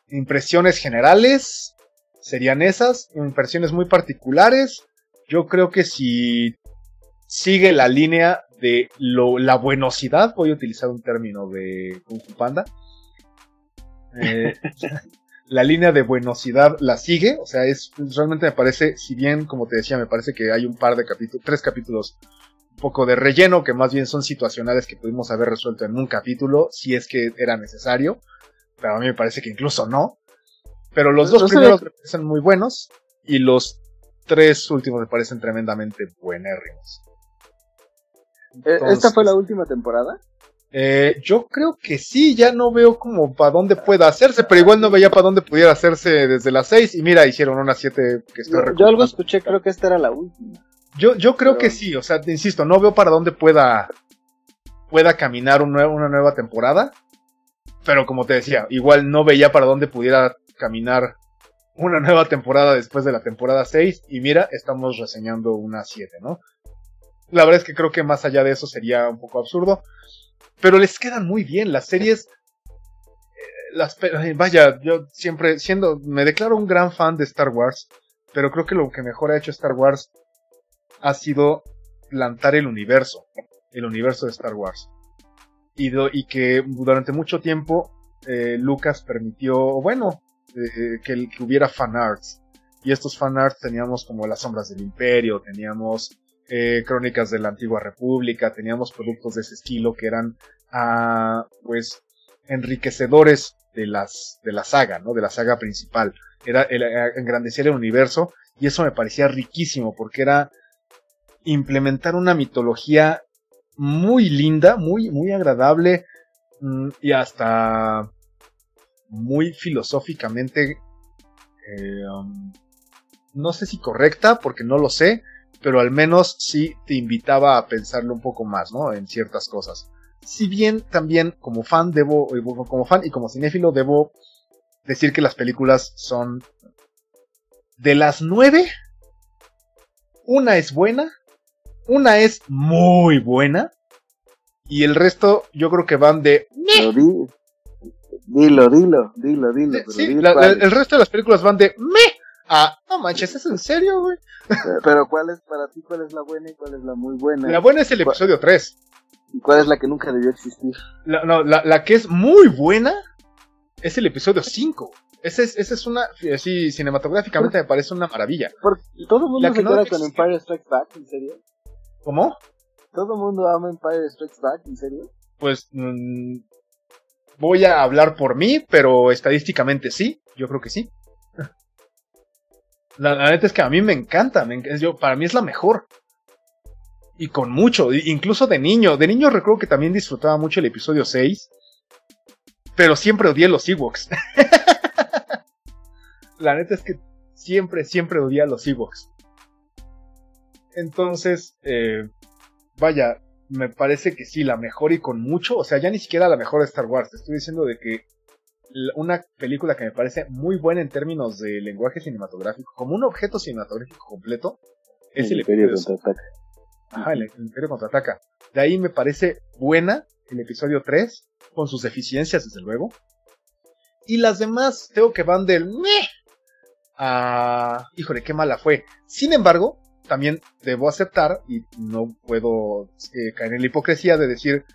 impresiones generales serían esas, impresiones muy particulares. Yo creo que si sigue la línea de lo, la buenosidad, voy a utilizar un término de Kung Fu Panda. Eh, [laughs] la línea de buenosidad la sigue, o sea, es realmente me parece, si bien como te decía, me parece que hay un par de capítulos, tres capítulos un poco de relleno, que más bien son situacionales que pudimos haber resuelto en un capítulo, si es que era necesario, pero a mí me parece que incluso no. Pero los dos primeros me parecen muy buenos y los tres últimos me parecen tremendamente buenérrimos. Eh, ¿Esta fue la última temporada? Eh, yo creo que sí, ya no veo como para dónde pueda hacerse, pero igual no veía para dónde pudiera hacerse desde las seis y mira, hicieron una siete que estoy Yo, yo algo escuché, creo que esta era la última. Yo, yo creo que sí, o sea, insisto, no veo para dónde pueda, pueda caminar una nueva temporada, pero como te decía, igual no veía para dónde pudiera caminar una nueva temporada después de la temporada 6 y mira, estamos reseñando una 7, ¿no? La verdad es que creo que más allá de eso sería un poco absurdo, pero les quedan muy bien las series. Eh, las, vaya, yo siempre siendo, me declaro un gran fan de Star Wars, pero creo que lo que mejor ha hecho Star Wars ha sido plantar el universo, el universo de Star Wars. Y, y que durante mucho tiempo eh, Lucas permitió, bueno, eh, que, que, hubiera fanarts. Y estos fanarts teníamos como Las Sombras del Imperio, teníamos eh, Crónicas de la Antigua República, teníamos productos de ese estilo que eran, ah, pues, enriquecedores de las, de la saga, ¿no? De la saga principal. Era, era engrandecer el universo y eso me parecía riquísimo porque era implementar una mitología muy linda, muy, muy agradable mm, y hasta muy filosóficamente, eh, um, no sé si correcta, porque no lo sé, pero al menos sí te invitaba a pensarlo un poco más, ¿no? En ciertas cosas. Si bien también como fan debo, eh, como fan y como cinéfilo debo decir que las películas son de las nueve, una es buena, una es muy buena y el resto yo creo que van de Dilo, dilo, dilo, dilo. Sí, el resto de las películas van de me a no manches, ¿es en serio, güey? Pero ¿cuál es para ti, cuál es la buena y cuál es la muy buena? La buena es el episodio 3. ¿Y cuál es la que nunca debió existir? La, no, la, la que es muy buena es el episodio 5. Esa es, esa es una, así, cinematográficamente me parece una maravilla. Porque todo el mundo se queda con Empire Strikes Back, ¿en serio? ¿Cómo? ¿Todo el mundo ama Empire Strikes Back, en serio? Pues, mmm, voy a hablar por mí, pero estadísticamente sí, yo creo que sí. La, neta es que a mí me encanta, yo, para mí es la mejor. Y con mucho, incluso de niño. De niño recuerdo que también disfrutaba mucho el episodio 6. Pero siempre odié los Ewoks. [laughs] la neta es que siempre, siempre odié a los Ewoks. Entonces, eh, vaya, me parece que sí, la mejor y con mucho. O sea, ya ni siquiera la mejor de Star Wars. Te estoy diciendo de que una película que me parece muy buena en términos de lenguaje cinematográfico, como un objeto cinematográfico completo, es el, Imperio Contraataca. Ajá, el, Imperio Contraataca. De ahí me parece buena el episodio 3, con sus deficiencias, desde luego. Y las demás, tengo que van del meh a. Híjole, qué mala fue. Sin embargo, también debo aceptar, y no puedo eh, caer en la hipocresía de decir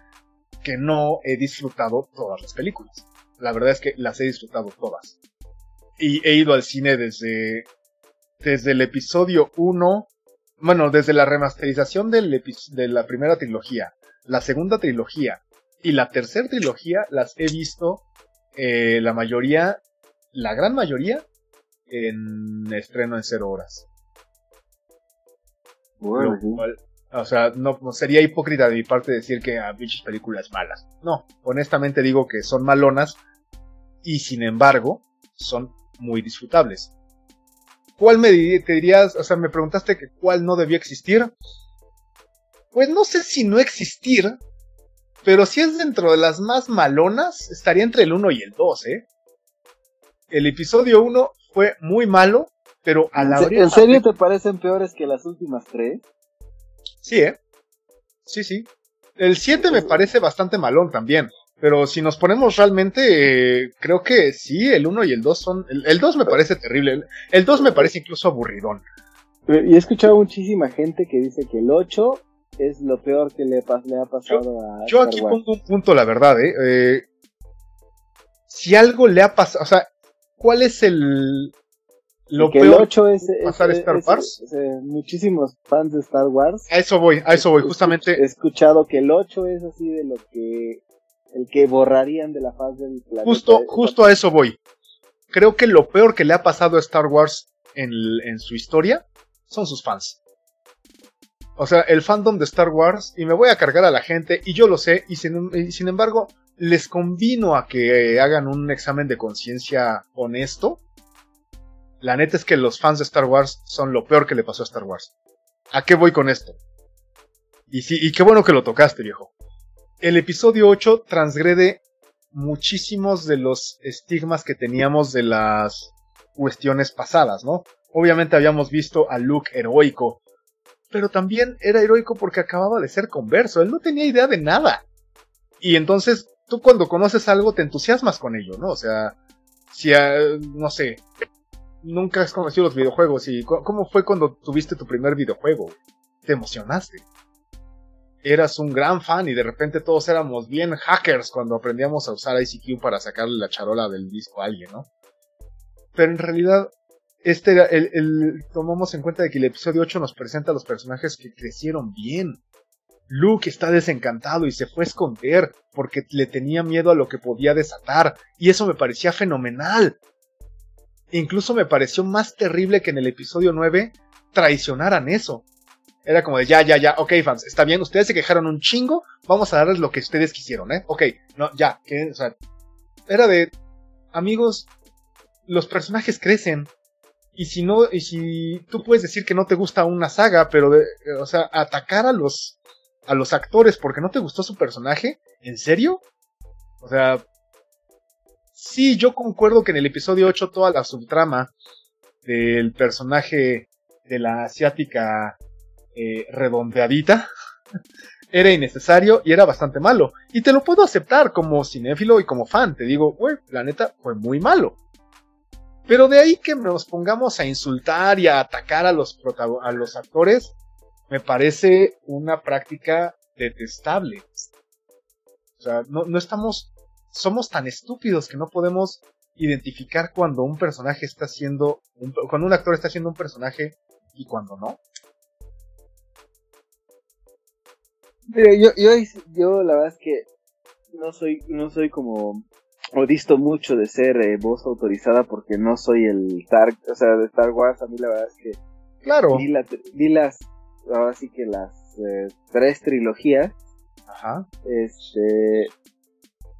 que no he disfrutado todas las películas. La verdad es que las he disfrutado todas. Y he ido al cine desde, desde el episodio 1, bueno, desde la remasterización de la primera trilogía, la segunda trilogía y la tercera trilogía las he visto eh, la mayoría, la gran mayoría, en estreno en cero horas. Bueno, o sea, no, sería hipócrita de mi parte decir que a bichos películas malas. No, honestamente digo que son malonas y sin embargo son muy disfrutables. ¿Cuál me te dirías? O sea, me preguntaste que cuál no debía existir. Pues no sé si no existir, pero si es dentro de las más malonas, estaría entre el 1 y el 2, ¿eh? El episodio 1 fue muy malo, pero a la ¿En serio te parecen peores que las últimas tres? Sí, ¿eh? Sí, sí. El 7 me parece bastante malón también. Pero si nos ponemos realmente, eh, creo que sí, el 1 y el 2 son... El, 2 me parece terrible. El 2 me parece incluso aburridón. Y he escuchado muchísima gente que dice que el 8 es lo peor que le, ha pasado a... Yo aquí pongo un punto, la verdad, ¿eh? ¿eh? Si algo le ha pasado... O sea, ¿cuál es el, lo que el 8 es, pasar Star Wars. muchísimos fans de Star Wars. A eso voy, a eso voy, justamente. He escuchado que el 8 es así de lo que el que borrarían de la faz del planeta. Justo, justo a eso voy. Creo que lo peor que le ha pasado a Star Wars en, en su historia son sus fans. O sea, el fandom de Star Wars, y me voy a cargar a la gente, y yo lo sé, y sin, y sin embargo, les convino a que hagan un examen de conciencia honesto la neta es que los fans de Star Wars son lo peor que le pasó a Star Wars. ¿A qué voy con esto? Y sí, y qué bueno que lo tocaste, viejo. El episodio 8 transgrede muchísimos de los estigmas que teníamos de las cuestiones pasadas, ¿no? Obviamente habíamos visto a Luke heroico, pero también era heroico porque acababa de ser converso, él no tenía idea de nada. Y entonces tú cuando conoces algo te entusiasmas con ello, ¿no? O sea, si, no sé, nunca has conocido los videojuegos y cómo fue cuando tuviste tu primer videojuego. Te emocionaste. Eras un gran fan y de repente todos éramos bien hackers cuando aprendíamos a usar ICQ para sacarle la charola del disco a alguien, ¿no? Pero en realidad, este era el, tomamos en cuenta de que el episodio 8 nos presenta a los personajes que crecieron bien. Luke está desencantado y se fue a esconder porque le tenía miedo a lo que podía desatar, y eso me parecía fenomenal, Incluso me pareció más terrible que en el episodio 9 traicionaran eso. Era como de ya, ya, ya, ok fans, está bien, ustedes se quejaron un chingo, vamos a darles lo que ustedes quisieron, ¿eh? Ok, no, ya, que, o sea, era de, amigos, los personajes crecen. Y si no, y si tú puedes decir que no te gusta una saga, pero, o sea, atacar a los, a los actores porque no te gustó su personaje, ¿en serio? O sea, Sí, yo concuerdo que en el episodio 8 toda la subtrama del personaje de la asiática eh, redondeadita [laughs] era innecesario y era bastante malo. Y te lo puedo aceptar como cinéfilo y como fan. Te digo, güey, la neta fue muy malo. Pero de ahí que nos pongamos a insultar y a atacar a los, actores, me parece una práctica detestable. O sea, no estamos somos tan estúpidos que no podemos identificar cuando un personaje está siendo, cuando un actor está haciendo un personaje y cuando no. Pero yo, yo, yo la verdad es que no soy, no soy como he visto mucho de ser eh, voz autorizada porque no soy el Star, o sea, de Star Wars, a mí la verdad es que claro. vi, las, ahora sí que las eh, tres trilogías. Ajá. Este,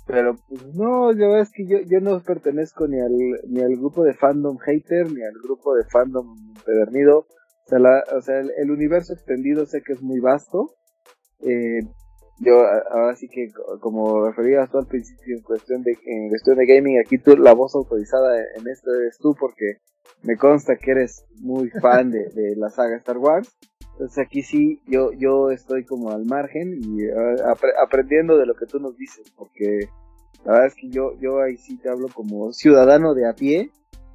pero pues no, la verdad es que yo, yo no pertenezco ni al, ni al grupo de fandom hater, ni al grupo de fandom empedernido. O sea, la, o sea el, universo extendido sé que es muy vasto. Eh, yo ahora sí que como referías tú al principio en cuestión de en cuestión de gaming aquí tú la voz autorizada en esto eres tú porque me consta que eres muy fan de, de la saga Star Wars entonces aquí sí yo yo estoy como al margen y ah, aprendiendo de lo que tú nos dices porque la verdad es que yo yo ahí sí te hablo como ciudadano de a pie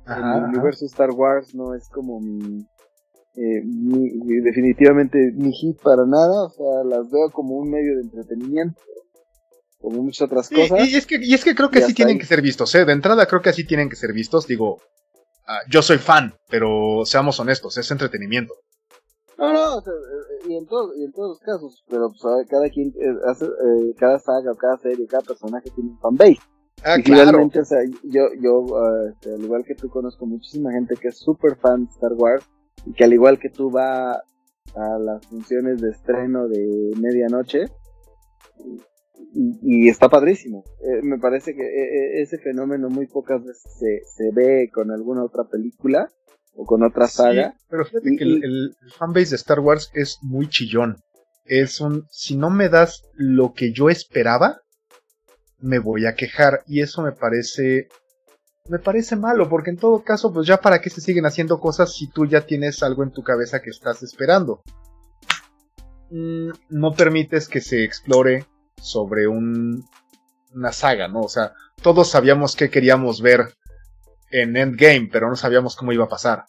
el universo Star Wars no es como mi eh, definitivamente ni hit para nada, o sea, las veo como un medio de entretenimiento, como muchas otras cosas. Y, es, que, y es que creo que así tienen que ser vistos, ¿eh? De entrada creo que así tienen que ser vistos, digo, ah, yo soy fan, pero seamos honestos, es entretenimiento. No, no, y, en y en todos los casos, pero pues, cada quien eh, hace, eh, cada saga, cada serie, cada personaje tiene un fanbase. Ah, y finalmente, o sea, yo, yo ah, este, al igual que tú, conozco muchísima gente que es súper fan de Star Wars y que al igual que tú va a las funciones de estreno de medianoche y, está padrísimo. Eh, me parece que eh, eh, ese fenómeno muy pocas veces se, se, ve con alguna otra película o con otra saga. pero fíjate que el, el, fanbase de Star Wars es muy chillón. Es un, si no me das lo que yo esperaba, me voy a quejar. Y eso me parece me parece malo, porque en todo caso, pues ya para qué se siguen haciendo cosas si tú ya tienes algo en tu cabeza que estás esperando. Mm, no permites que se explore sobre un, una saga, ¿no? O sea, todos sabíamos que queríamos ver en Endgame, pero no sabíamos cómo iba a pasar.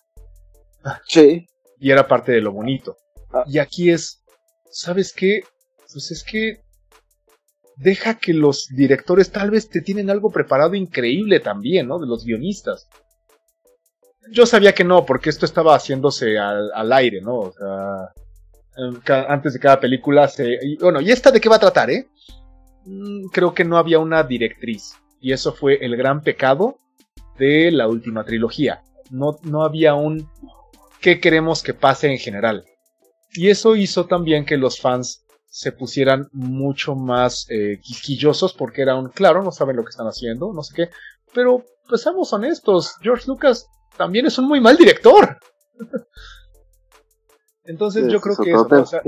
Sí. Y era parte de lo bonito. Ah. Y aquí es, ¿sabes qué? Pues es que deja que los directores tal vez te tienen algo preparado increíble también, ¿no? De los guionistas. Yo sabía que no, porque esto estaba haciéndose al, aire, ¿no? O sea, antes de cada película se... bueno, ¿y esta de qué va a tratar, eh? Mm, creo que no había una directriz. Y eso fue el gran pecado de la última trilogía. No, no había un qué queremos que pase en general. Y eso hizo también que los fans se pusieran mucho más eh, quisquillosos porque era un, claro, no saben lo que están haciendo, no sé qué, pero pues seamos honestos, George Lucas también es un muy mal director. Entonces yo creo que eso,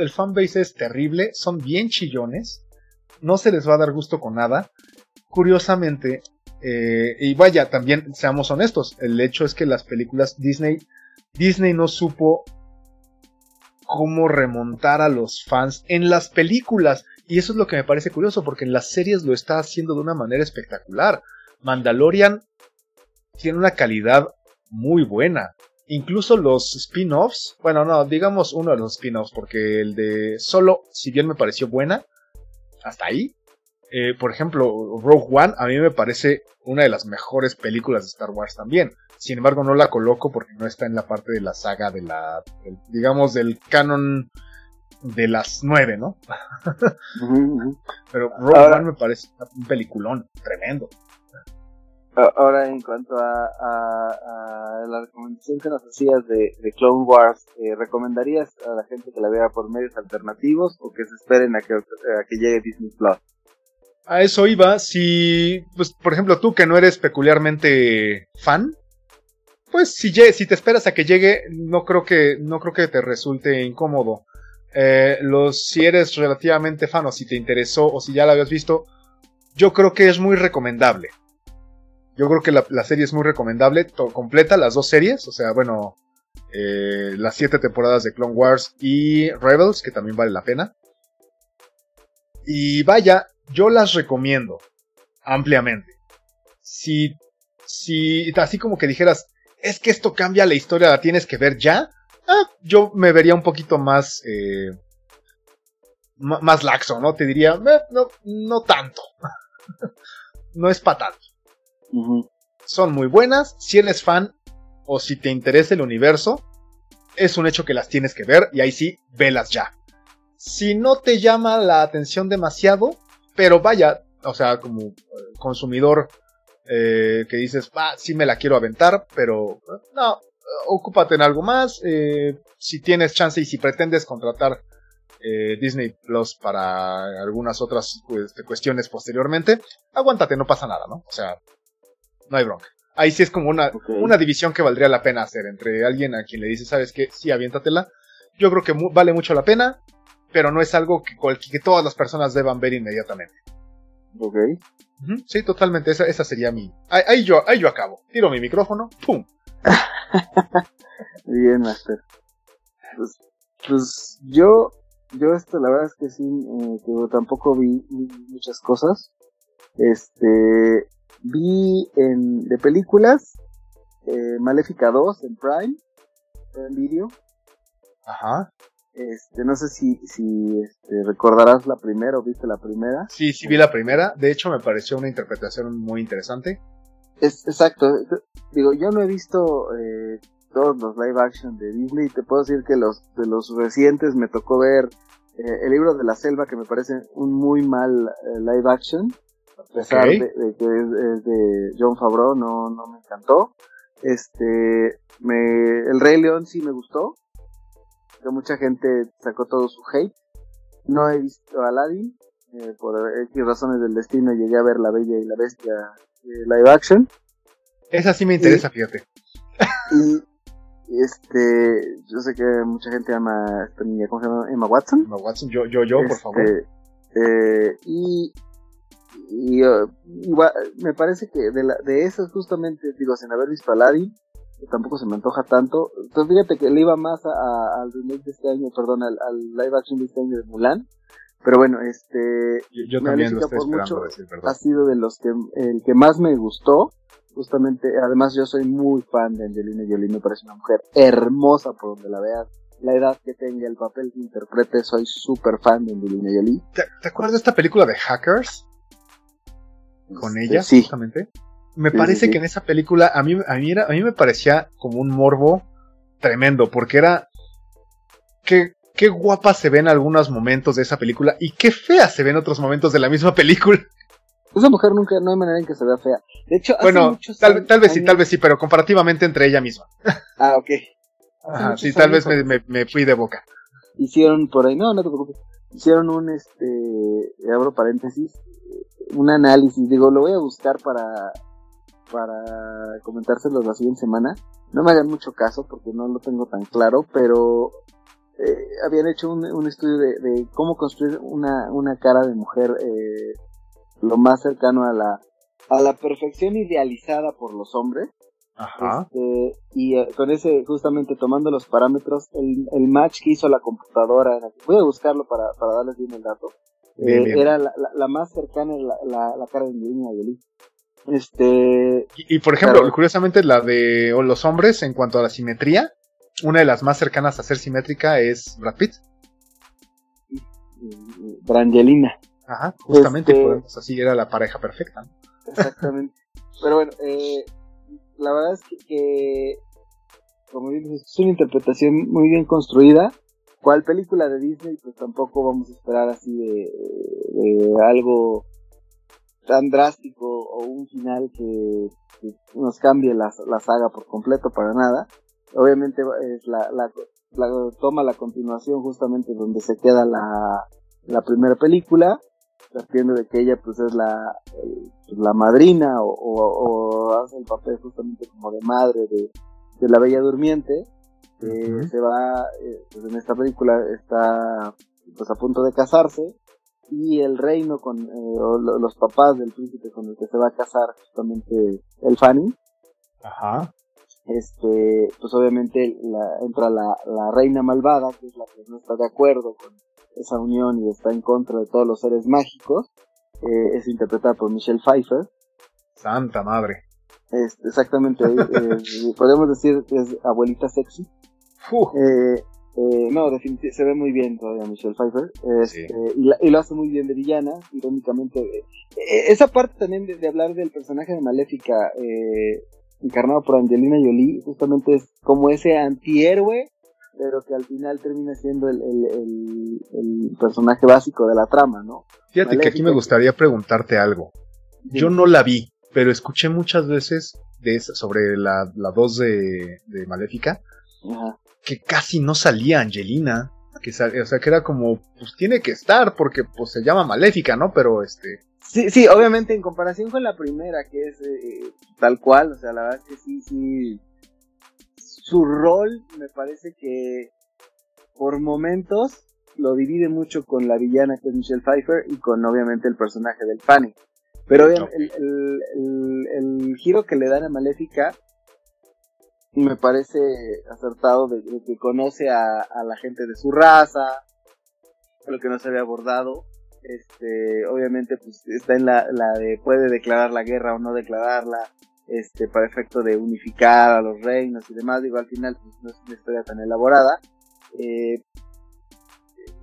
el fanbase es terrible, son bien chillones, no se les va a dar gusto con nada. Curiosamente, eh, y vaya, también seamos honestos, el hecho es que las películas Disney, Disney no supo cómo remontar a los fans en las películas. Y eso es lo que me parece curioso, porque en las series lo está haciendo de una manera espectacular. Mandalorian tiene una calidad muy buena. Incluso los spin-offs, bueno, no, digamos uno de los spin-offs, porque el de Solo, si bien me pareció buena, hasta ahí. Eh, por ejemplo, Rogue One a mí me parece una de las mejores películas de Star Wars también. Sin embargo, no la coloco porque no está en la parte de la saga de la, digamos, del canon de las nueve, ¿no? [laughs] Pero Rogue One me parece un peliculón tremendo. Ahora, en cuanto a, la recomendación que nos hacías de, Clone Wars, eh, ¿recomendarías a la gente que la vea por medios alternativos o que se esperen a que, a que llegue Disney Plus? A eso iba, si, pues, por ejemplo, tú que no eres peculiarmente fan, pues si, si te esperas a que llegue, no creo que, no creo que te resulte incómodo. Eh, los, si eres relativamente fan o si te interesó o si ya la habías visto, yo creo que es muy recomendable. Yo creo que la, serie es muy recomendable, completa las dos series, o sea, bueno, eh, las siete temporadas de Clone Wars y Rebels, que también vale la pena. Y vaya, yo las recomiendo ampliamente. Si, si, así como que dijeras, es que esto cambia la historia, la tienes que ver ya, ah, yo me vería un poquito más, eh, más laxo, ¿no? Te diría, eh, no, no tanto. [laughs] no es para tanto. Son muy buenas, si eres fan o si te interesa el universo, es un hecho que las tienes que ver y ahí sí, velas ya. Si no te llama la atención demasiado, pero vaya, o sea, como eh, consumidor eh, que dices, va, sí me la quiero aventar, pero no, ocúpate en algo más. Eh, si tienes chance y si pretendes contratar eh, Disney Plus para algunas otras pues, cuestiones posteriormente, aguántate, no pasa nada, ¿no? O sea, no hay bronca. Ahí sí es como una, una división que valdría la pena hacer entre alguien a quien le dice, ¿sabes qué? Sí, aviéntatela. Yo creo que vale mucho la pena, pero no es algo que, que todas las personas deban ver inmediatamente. Ok. Sí, totalmente. Esa, esa sería mi. Ahí, yo, ahí yo acabo. Tiro mi micrófono. ¡Pum! [laughs] Bien, Master. Pues, pues, yo, yo esto la verdad es que sí, eh, que tampoco vi, muchas cosas. Este, vi en, de películas, eh, Maléfica 2 en Prime, en video. Ajá. Este, no sé si, si este, recordarás la primera o viste la primera. Sí, sí vi la primera. De hecho, me pareció una interpretación muy interesante. Es, exacto. Digo, yo no he visto eh, todos los live action de Disney. Te puedo decir que los de los recientes me tocó ver eh, el libro de la selva, que me parece un muy mal eh, live action. A pesar de, que es, de John Favreau, no, no me encantó. Este, me, el Rey León sí me gustó que mucha gente sacó todo su hate. No he visto a Aladdin, eh, por X razones del destino llegué a ver La Bella y la Bestia eh, live action. Esa sí me interesa, fíjate. Y este, yo sé que mucha gente ama a esta niña, ¿cómo se llama? Emma Watson. Emma Watson, yo, yo, yo, por favor. Este, eh, y y, me parece que de, la, de esas justamente, digo, sin haber visto a Aladdin, tampoco se me antoja tanto. Entonces fíjate que le iba más al remake de este año, perdón, al, live action de este año de Mulan. Pero bueno, este... Yo, también lo estoy esperando decir, Ha sido de los que, el que más me gustó. Justamente, además yo soy muy fan de Angelina Jolie, me parece una mujer hermosa por donde la veas. La edad que tenga, el papel que interprete, soy súper fan de Angelina Jolie. ¿Te, acuerdas de esta película de Hackers? Con este, ella, sí. justamente me parece que en esa película a mí, a, mí era, a mí me parecía como un morbo tremendo, porque era... Qué, qué guapa se ve en algunos momentos de esa película y qué fea se ve en otros momentos de la misma película. Esa mujer nunca, no hay manera en que se vea fea. De hecho, bueno, tal, tal, vez sí, tal vez sí, pero comparativamente entre ella misma. Ah, ok. Ajá, sí, tal vez me, me, fui de boca. Hicieron por ahí, no, no te preocupes. Hicieron un, este, abro paréntesis, un análisis, digo, lo voy a buscar para, para comentárselos la siguiente semana. No me hagan mucho caso porque no lo tengo tan claro, pero eh, habían hecho un, estudio de, cómo construir una, una cara de mujer eh, lo más cercano a la, a la perfección idealizada por los hombres. Ajá. Este, y eh, con ese, justamente tomando los parámetros, el, el, match que hizo la computadora, voy a buscarlo para, para darles bien el dato, era la, la, más cercana a la, la, cara de Angelina Jolie. Este. Y, por ejemplo, curiosamente, la de los hombres, en cuanto a la simetría, una de las más cercanas a ser simétrica es Brad Pitt. Brangelina. Ajá, justamente, este así era la pareja perfecta. Exactamente. Pero bueno, eh, la verdad es que, como bien dices, es una interpretación muy bien construida. ¿Cuál película de Disney? Pues tampoco vamos a esperar así de algo tan drástico o un final que, nos cambie la, la, saga por completo para nada. Obviamente es la, la, toma la continuación justamente donde se queda la, la primera película, partiendo de que ella pues es la, la madrina o, o, hace el papel justamente como de madre de, de la Bella Durmiente, que se va, eh, pues en esta película está pues a punto de casarse, y el reino con eh, los papás del príncipe con el que se va a casar justamente el Fanny. Ajá. Este, pues obviamente la, entra la, la reina malvada, que es la que no está de acuerdo con esa unión y está en contra de todos los seres mágicos. Eh, es interpretada por Michelle Pfeiffer. Santa madre. Este, exactamente, eh, [laughs] podemos decir que es abuelita sexy. Eh, eh, no, definitivamente se ve muy bien todavía Michelle Pfeiffer. Este, y, lo hace muy bien de villana, irónicamente. Eh, esa parte también de, hablar del personaje de Maléfica, eh, encarnado por Angelina Jolie, justamente es como ese antihéroe pero que al final termina siendo el, el, el, personaje básico de la trama, ¿no? Fíjate que aquí me gustaría preguntarte algo. Yo no la vi, pero escuché muchas veces de sobre la, la 2 de, de Maléfica que casi no salía Angelina. Que o sea, que era como, pues tiene que estar porque pues se llama Maléfica, ¿no? Pero este... Sí, sí, obviamente en comparación con la primera, que es eh, tal cual, o sea, la verdad es que sí, sí, su rol me parece que por momentos lo divide mucho con la villana que es Michelle Pfeiffer y con obviamente el personaje del Panic. Pero el, el, giro que le dan a Maléfica me parece acertado de, que conoce a, la gente de su raza, lo que no se había abordado. Este, obviamente, pues está en la, la de puede declarar la guerra o no declararla, este, para efecto de unificar a los reinos y demás. Digo, al final, pues no es una historia tan elaborada. Eh,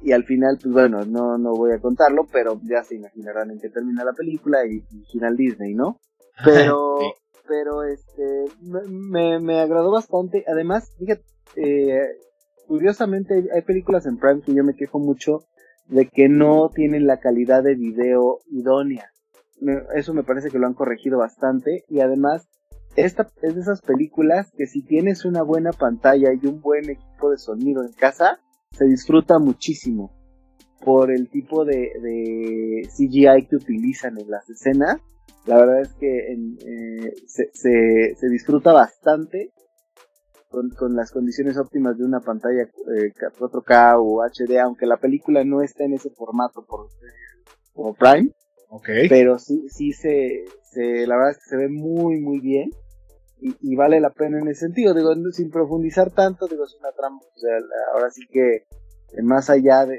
y al final, pues bueno, no, no voy a contarlo, pero ya se imaginarán en qué termina la película y, final Disney, ¿no? [laughs] Pero, pero este, me, me, agradó bastante. Además, fíjate, eh, curiosamente hay películas en Prime que yo me quejo mucho de que no tienen la calidad de video idónea. eso me parece que lo han corregido bastante y además esta es de esas películas que si tienes una buena pantalla y un buen equipo de sonido en casa, se disfruta muchísimo por el tipo de, de CGI que utilizan en las escenas. La verdad es que eh, se, se, disfruta bastante con, con, las condiciones óptimas de una pantalla 4K eh, o HD, aunque la película no está en ese formato por, como Prime. Okay. Pero sí, sí se, se, la verdad es que se ve muy, muy bien. Y, vale la pena en ese sentido, digo, sin profundizar tanto, digo, es una trama, o sea, ahora sí que más allá de,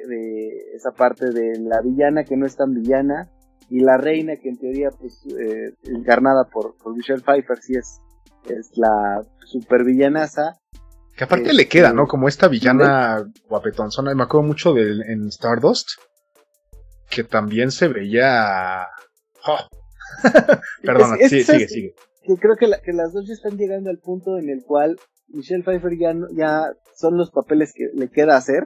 esa parte de la villana que no es tan villana, y la reina que en teoría pues eh, encarnada por, Michelle Pfeiffer sí es, es la super villanaza. Que aparte le queda, ¿no? Como esta villana guapetonzona, me acuerdo mucho de en Stardust, que también se veía... Oh. [laughs] Perdona, sigue, sigue que creo que, que, las dos ya están llegando al punto en el cual Michelle Pfeiffer ya, ya son los papeles que le queda hacer.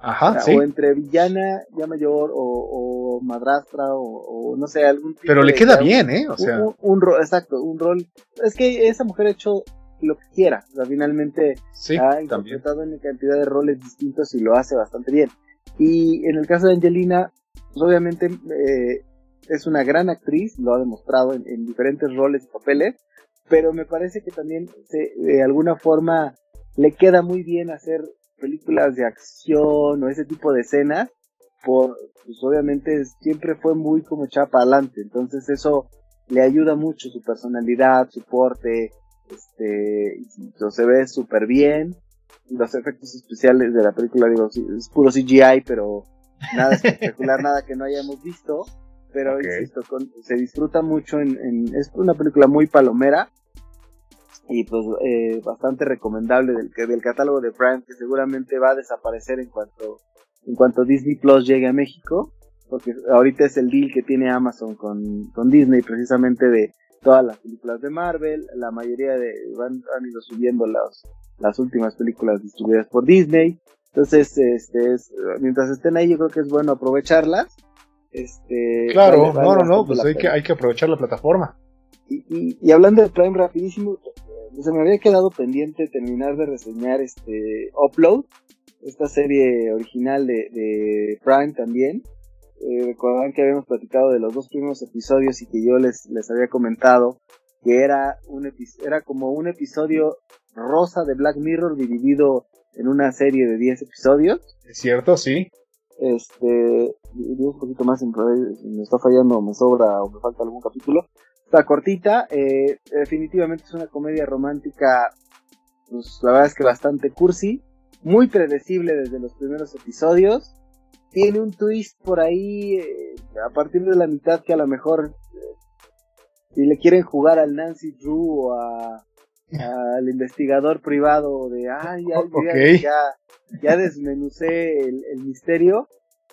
Ajá, o, entre villana ya mayor o, madrastra o, no sé, algún tipo Pero le queda bien, ¿eh? O sea... Un, rol, exacto, un rol. Es que esa mujer ha hecho lo que quiera. O sea, finalmente ha interpretado en cantidad de roles distintos y lo hace bastante bien. Y en el caso de Angelina, pues obviamente eh, es una gran actriz, lo ha demostrado en, diferentes roles y papeles, pero me parece que también se, de alguna forma le queda muy bien hacer películas de acción o ese tipo de escenas, por, pues obviamente siempre fue muy como chapa adelante, entonces eso le ayuda mucho su personalidad, su porte, este, se ve súper bien, los efectos especiales de la película, digo, es puro CGI, pero nada [laughs] espectacular, nada que no hayamos visto, pero insisto, se disfruta mucho en, es una película muy palomera y pues eh, bastante recomendable del, del catálogo de Prime que seguramente va a desaparecer en cuanto en cuanto Disney Plus llegue a México porque ahorita es el deal que tiene Amazon con, con Disney precisamente de todas las películas de Marvel. La mayoría de van, han ido subiendo las las últimas películas distribuidas por Disney. Entonces este es, mientras estén ahí yo creo que es bueno aprovecharlas. Este, claro, no, no, no, pues hay que, hay que aprovechar la plataforma. Y, y, hablando de Prime rapidísimo, se me había quedado pendiente terminar de reseñar este Upload, esta serie original de, de Prime también. Eh, recordarán que habíamos platicado de los dos primeros episodios y que yo les, les había comentado que era un era como un episodio rosa de Black Mirror dividido en una serie de 10 episodios. Es cierto, sí. Este, un poquito más, en, me está fallando, me sobra o me falta algún capítulo. Está cortita, eh, definitivamente es una comedia romántica, pues la verdad es que bastante cursi, muy predecible desde los primeros episodios. Tiene un twist por ahí eh, a partir de la mitad que a lo mejor eh, si le quieren jugar al Nancy Drew o a, [laughs] al investigador privado de, ay, ya, ya, desmenucé el, misterio,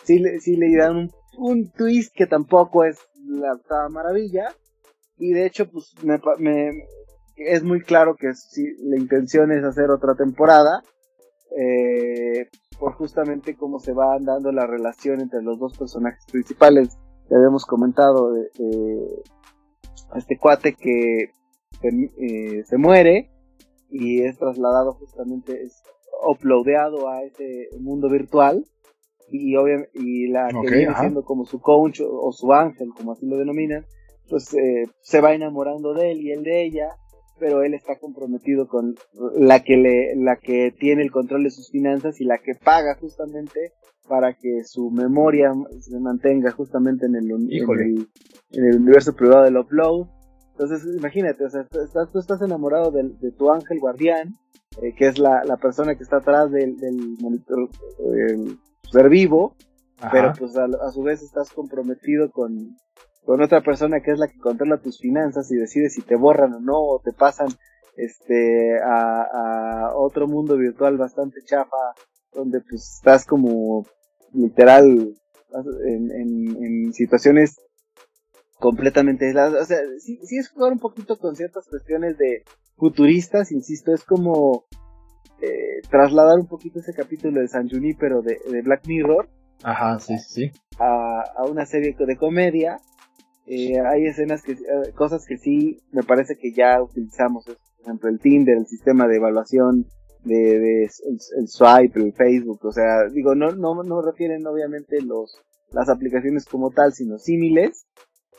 sí, le, sí le dan un, twist que tampoco es la octava maravilla, y de hecho, pues, me, me es muy claro que si la intención es hacer otra temporada, eh, por justamente cómo se va dando la relación entre los dos personajes principales. Que habíamos comentado de, este cuate que eh, se muere y es trasladado justamente, es uploadeado a ese mundo virtual. Y obviamente y la que viene siendo como su coach o, su ángel, como así lo denominan, pues eh, se va enamorando de él y él de ella, pero él está comprometido con la que le, la que tiene el control de sus finanzas y la que paga justamente para que su memoria se mantenga justamente en el, en el, universo privado del upload. Entonces, imagínate, o sea, estás, tú estás enamorado de, de tu ángel guardián, eh, que es la, la, persona que está atrás del, del monitor, ser vivo, pero pues a, su vez estás comprometido con, con otra persona que es la que controla tus finanzas y decide si te borran o no, o te pasan este a, a otro mundo virtual bastante chafa, donde pues estás como literal en, en, situaciones completamente aisladas. O sea, sí, sí es jugar un poquito con ciertas cuestiones de futuristas, insisto, es como eh, trasladar un poquito ese capítulo de San Junipero de, de Black Mirror. Ajá, sí, sí. A, a una serie de comedia. Eh, hay escenas que, eh, cosas que sí me parece que ya utilizamos, por ejemplo, el Tinder, el sistema de evaluación de, de el, swipe, el Facebook, o sea, digo, no, no, no refieren obviamente los, las aplicaciones como tal, sino símiles,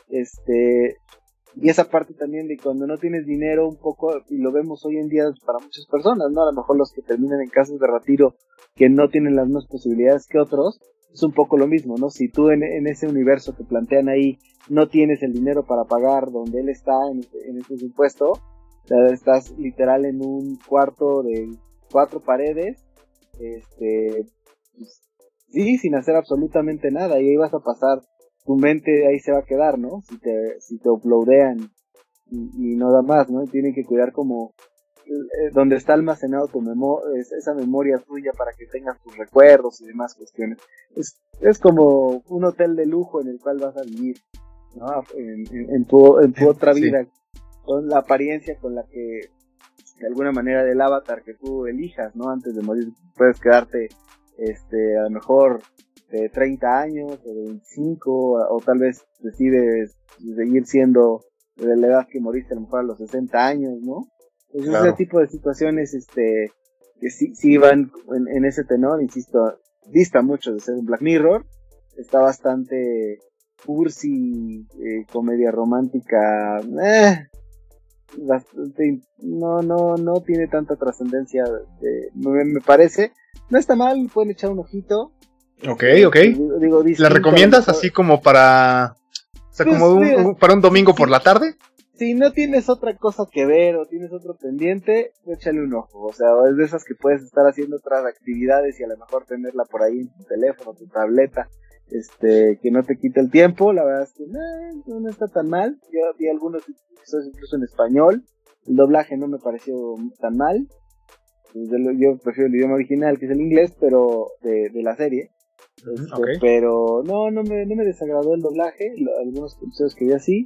este, y esa parte también de cuando no tienes dinero un poco, y lo vemos hoy en día para muchas personas, ¿no? A lo mejor los que terminan en casas de retiro que no tienen las mismas posibilidades que otros, es un poco lo mismo, ¿no? Si tú en, ese universo que plantean ahí no tienes el dinero para pagar donde él está en, en ese supuesto, estás literal en un cuarto de cuatro paredes, este, pues, sí, sin hacer absolutamente nada, y ahí vas a pasar tu mente ahí se va a quedar, ¿no? Si te, si te uploadean y, y nada más, ¿no? Tienen que cuidar como donde está almacenado tu memoria, esa memoria tuya para que tengas tus recuerdos y demás cuestiones. Es, es como un hotel de lujo en el cual vas a vivir, ¿no? En, tu, en tu otra vida, con la apariencia con la que, de alguna manera, del avatar que tú elijas, ¿no? Antes de morir, puedes quedarte, este, a lo mejor de 30 años o de 25 o, tal vez decides seguir siendo de la edad que moriste a lo mejor a los 60 años, ¿no? Pues ese tipo de situaciones este que sí, sí van en, ese tenor, insisto, dista mucho de ser un Black Mirror, está bastante cursi, eh, comedia romántica, eh, bastante, no, no, no tiene tanta trascendencia, me, me, parece, no está mal, pueden echar un ojito, Ok, ok. ¿La recomiendas así como para... O sea, pues como para un domingo por la tarde? Si no tienes otra cosa que ver o tienes otro pendiente, échale un ojo. O sea, es de esas que puedes estar haciendo otras actividades y a lo mejor tenerla por ahí en tu teléfono, tu tableta, este, que no te quite el tiempo. La verdad es que no, está tan mal. Yo vi algunos episodios incluso en español. El doblaje no me pareció tan mal. Yo prefiero el idioma original, que es el inglés, pero de, de la serie. Este, pero no, no me, no me desagradó el doblaje, algunos episodios que vi así.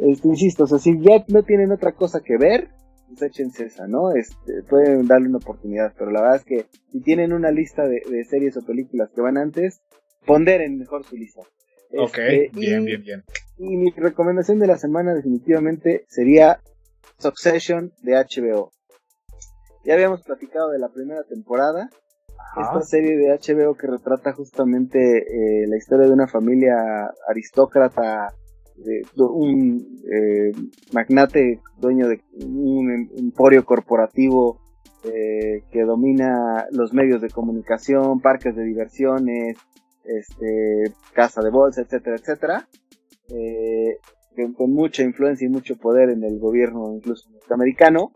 Este, insisto, o sea, si ya no tienen otra cosa que ver, pues échense esa, ¿no? Este, pueden darle una oportunidad, pero la verdad es que si tienen una lista de, series o películas que van antes, ponderen mejor su lista. ok, este, bien, bien, bien. Y mi recomendación de la semana definitivamente sería Succession de HBO. Ya habíamos platicado de la primera temporada, esta serie de HBO que retrata justamente eh, la historia de una familia aristócrata, de, un eh, magnate dueño de un em, emporio corporativo eh, que domina los medios de comunicación, parques de diversiones, este, casa de bolsa, etcétera, etcétera, con mucha influencia y mucho poder en el gobierno incluso norteamericano.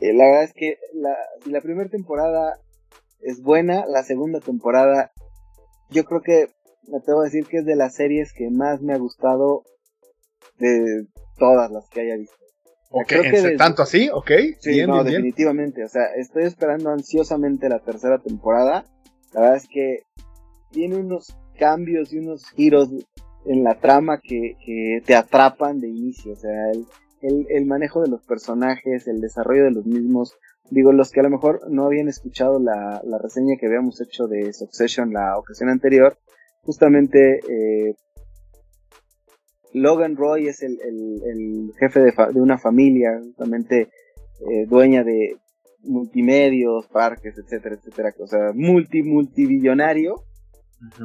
Eh, la verdad es que la, la primera temporada es buena, la segunda temporada yo creo que me tengo que decir que es de las series que más me ha gustado de todas las que haya visto. Ok, tanto así, ok. Sí, no, definitivamente. O sea, estoy esperando ansiosamente la tercera temporada. La verdad es que tiene unos cambios y unos giros en la trama que, que te atrapan de inicio. O sea, el, el, el, manejo de los personajes, el desarrollo de los mismos, digo, los que a lo mejor no habían escuchado la, la reseña que habíamos hecho de Succession la ocasión anterior, justamente eh, Logan Roy es el, el, jefe de, de, una familia, justamente eh, dueña de multimedios, parques, etcétera, etcétera, o sea, multi, multibillonario,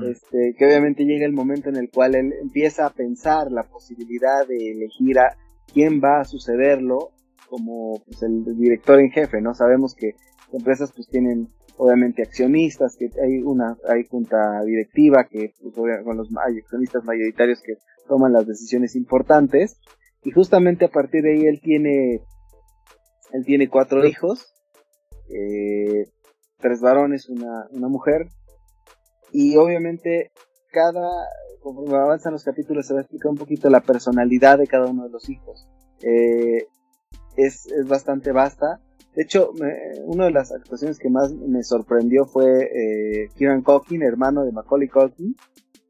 este, que obviamente llega el momento en el cual él empieza a pensar la posibilidad de elegir a quién va a sucederlo como pues, el director en jefe, ¿no? Sabemos que empresas pues tienen obviamente accionistas, que hay una hay junta directiva que pues, con los hay accionistas mayoritarios que toman las decisiones importantes. Y justamente a partir de ahí él tiene él tiene cuatro hijos, eh, tres varones, una, una mujer. Y obviamente cada conforme avanzan los capítulos se va a explicar un poquito la personalidad de cada uno de los hijos. Eh, es, es bastante vasta de hecho, una de las actuaciones que más me sorprendió fue eh, Kieran Culkin, hermano de Macaulay Culkin.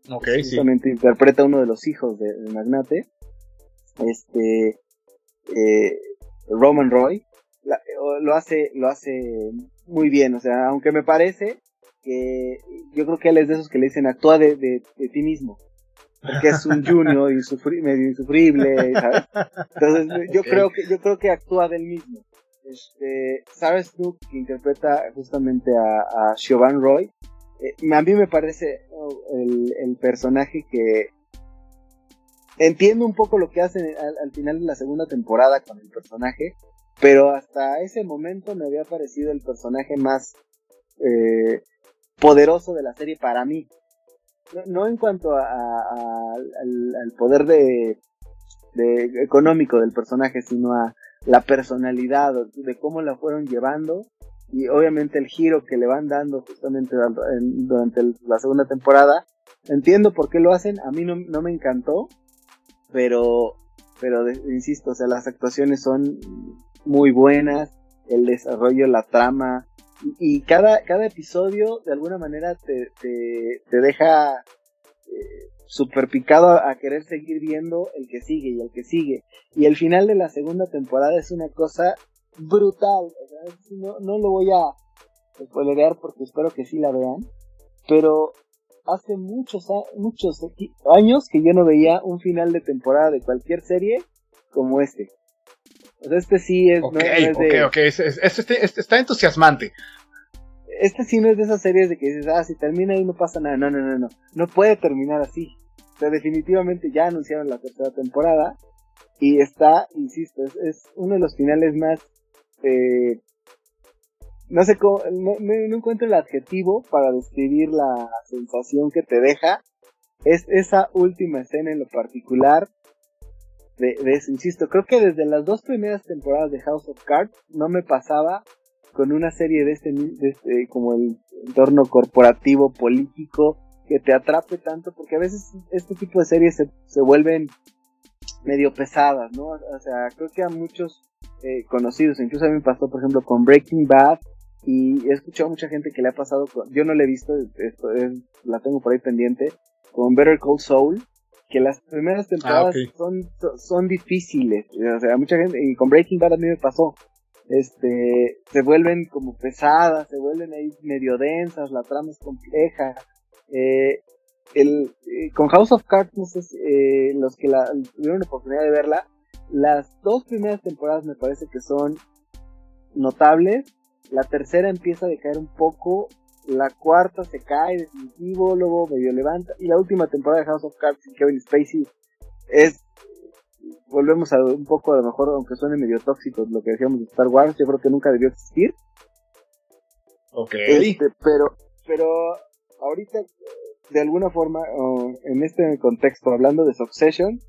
Ok, justamente interpreta uno de los hijos del de magnate. Este, eh, Roman Roy, lo hace, lo hace muy bien. O sea, aunque me parece que yo creo que él es de esos que le dicen actúa de, de, ti mismo. Porque es un junior [laughs] medio insufrible, ¿sabes? Entonces, yo creo que, yo creo que actúa del mismo. Este, ¿sabes tú que interpreta justamente a, a Siobhan Roy? Eh, a mí me parece oh, el, personaje que entiendo un poco lo que hacen al, final de la segunda temporada con el personaje, pero hasta ese momento me había parecido el personaje más eh, poderoso de la serie para mí. No, en cuanto al, poder de, económico del personaje, sino a la personalidad, de cómo la fueron llevando y obviamente el giro que le van dando justamente durante la segunda temporada. Entiendo por qué lo hacen, a mí no, no me encantó, pero, pero insisto, o sea, las actuaciones son muy buenas, el desarrollo, la trama, y, cada, cada episodio de alguna manera te, te, deja eh, super picado a, querer seguir viendo el que sigue y el que sigue. Y el final de la segunda temporada es una cosa brutal. no, no lo voy a spoilerear porque espero que sí la vean. Pero hace muchos, muchos años que yo no veía un final de temporada de cualquier serie como este. este sí es. Ok, ok, ok. está entusiasmante este sí no es de esas series de que dices, ah, si termina y no pasa nada. No, no, no, no. No puede terminar así. Definitivamente ya anunciaron la tercera temporada. Y está, insisto, es, uno de los finales más. Eh, no sé cómo. No, encuentro el adjetivo para describir la sensación que te deja. Es esa última escena en lo particular. De, de eso, insisto, creo que desde las dos primeras temporadas de House of Cards no me pasaba con una serie de este, de este, como el entorno corporativo, político, que te atrape tanto, porque a veces este tipo de series se, se vuelven medio pesadas, ¿no? O sea, creo que a muchos eh, conocidos, incluso a mí me pasó, por ejemplo, con Breaking Bad, y he escuchado a mucha gente que le ha pasado, con, yo no la he visto, esto la tengo por ahí pendiente, con Better Call Soul, que las primeras temporadas ah, son, son difíciles, o sea, mucha gente, y con Breaking Bad a mí me pasó, este, se vuelven como pesadas, se vuelven ahí medio densas, la trama es compleja. Eh, el, eh, con House of Cards, no sé eh, los que la, tuvieron la oportunidad de verla, las dos primeras temporadas me parece que son notables, la tercera empieza a decaer un poco, la cuarta se cae definitivo, luego medio levanta, y la última temporada de House of Cards Kevin Spacey es volvemos a un poco, a lo mejor, aunque suene medio tóxico, lo que decíamos de Star Wars, yo creo que nunca debió existir. Ok. Este, pero, pero ahorita, de alguna forma, en este contexto, hablando de Succession,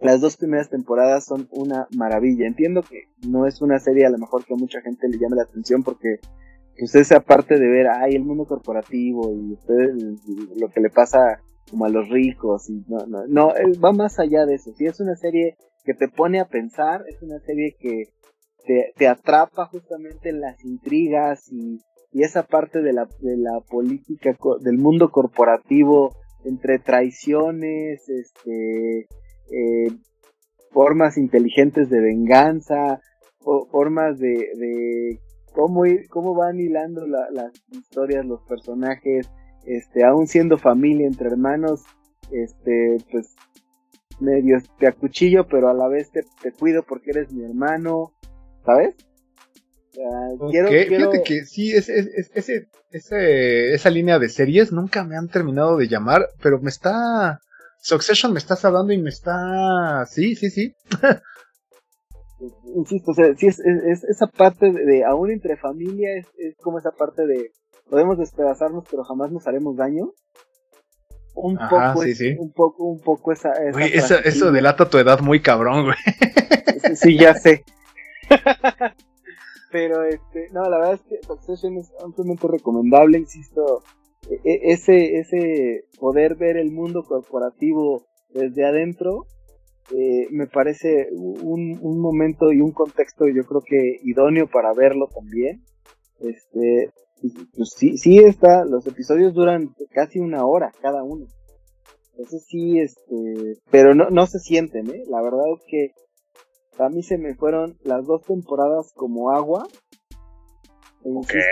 las dos primeras temporadas son una maravilla. Entiendo que no es una serie a lo mejor que a mucha gente le llame la atención porque usted sea parte de ver, ay, el mundo corporativo y usted, lo que le pasa como a los ricos y no, no, no, va más allá de eso. Si es una serie que te pone a pensar, es una serie que te, te atrapa justamente en las intrigas y, y esa parte de la, de la política, del mundo corporativo, entre traiciones, este, eh, formas inteligentes de venganza, o formas de, cómo, cómo van hilando las historias, los personajes, este, aún siendo familia entre hermanos, este, pues medio te acuchillo, pero a la vez te cuido porque eres mi hermano, ¿sabes? Quiero, Fíjate que sí, es, es, ese, ese, esa línea de series nunca me han terminado de llamar, pero me está... Succession me estás hablando y me está... Sí, sí, sí. [laughs] Insisto, o sea, sí es, es, esa parte de, aún entre familia, es, es como esa parte de podemos despedazarnos pero jamás nos haremos daño. Un poco, un poco, un poco esa, esa eso delata tu edad muy cabrón, güey. Sí, ya sé. [laughs] Pero este, no, la verdad es que Succession es ampliamente recomendable, insisto, e, e, ese, ese poder ver el mundo corporativo desde adentro, eh, me parece un, un, momento y un contexto yo creo que idóneo para verlo también. Este, pues sí, sí está, los episodios duran casi una hora cada uno. Entonces sí, este, pero no, no se sienten, ¿eh? La verdad es que a mí se me fueron las dos temporadas como agua.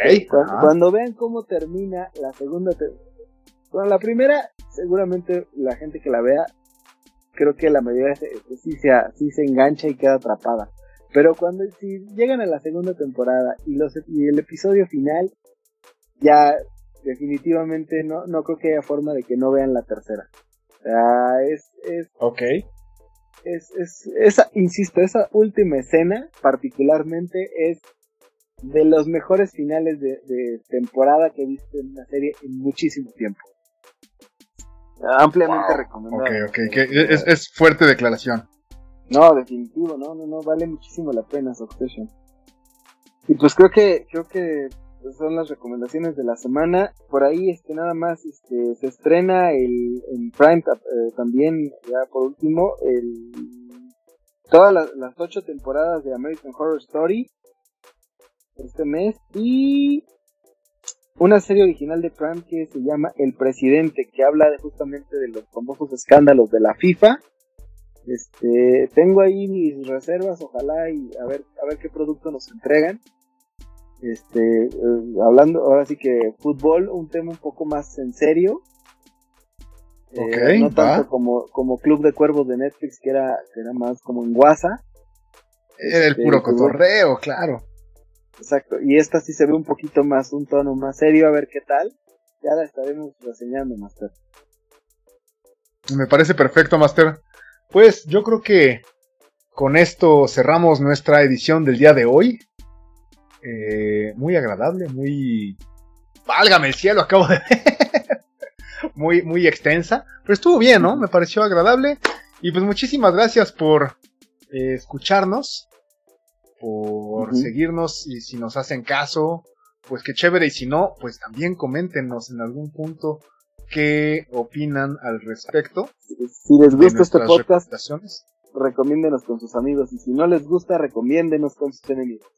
E cuando, vean cómo termina la segunda, bueno, la primera, seguramente la gente que la vea, creo que la mayoría se, sí, se, sí se engancha y queda atrapada. Pero cuando si llegan a la segunda temporada y los y el episodio final, ya definitivamente no, no creo que haya forma de que no vean la tercera. O sea, es, es, ok es, es, esa, insisto, esa última escena particularmente es de los mejores finales de, temporada que he visto en una serie en muchísimo tiempo. Ampliamente recomendado. Ok, ok, es, es, fuerte declaración. No, definitivo, no, no, no, vale muchísimo la pena Succession. Y pues creo que, creo que son las recomendaciones de la semana. Por ahí, este, nada más, este, se estrena el, en Prime eh, también, ya por último, el, todas las, las ocho temporadas de American Horror Story este mes y una serie original de Prime que se llama El Presidente, que habla de, justamente de los famosos escándalos de la FIFA. Este, tengo ahí mis reservas, ojalá y a ver, a ver qué producto nos entregan este, eh, hablando ahora sí que fútbol, un tema un poco más en serio. Eh, no tanto como, como Club de Cuervos de Netflix, que era, que era más como en guasa. Era el este, puro cotorreo, claro. Exacto, y esta sí se ve un poquito más, un tono más serio, a ver qué tal. Ya la estaremos reseñando, Master. Me parece perfecto, Master. Pues yo creo que con esto cerramos nuestra edición del día de hoy. Eh, muy agradable, muy... Válgame el cielo, acabo de ver. [laughs] muy, muy extensa, pero estuvo bien, ¿no? Me pareció agradable. Y pues muchísimas gracias por eh, escucharnos, por seguirnos y si nos hacen caso, pues qué chévere. Y si no, pues también coméntenos en algún punto qué opinan al respecto. Si les gusta este podcast, recomiéndenos con sus amigos. Y si no les gusta, recomiéndenos con sus enemigos.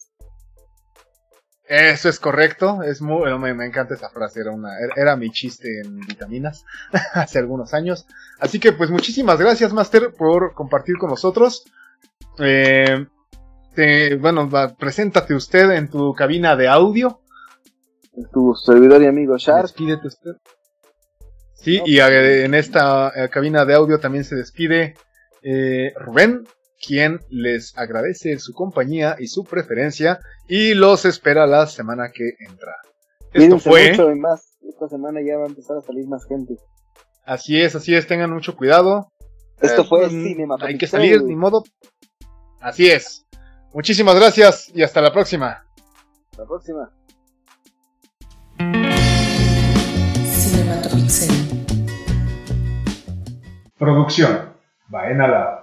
Eso es correcto, es muy, me, encanta esa frase, era una, era mi chiste en vitaminas [laughs] hace algunos años. Así que pues muchísimas gracias Master por compartir con nosotros. Eh, bueno, preséntate usted en tu cabina de audio. Tu servidor y amigo Shark. Despídete usted. Sí, y eh, en esta eh, cabina de audio también se despide Rubén quien les agradece su compañía y su preferencia y los espera la semana que entra. Esto fue. Mucho más. Esta semana ya va a empezar a salir más gente. Así es, así es, tengan mucho cuidado. Esto fue eh, Hay que salir, ni modo. Así es. Muchísimas gracias y hasta la próxima. Hasta la próxima. Producción. Baena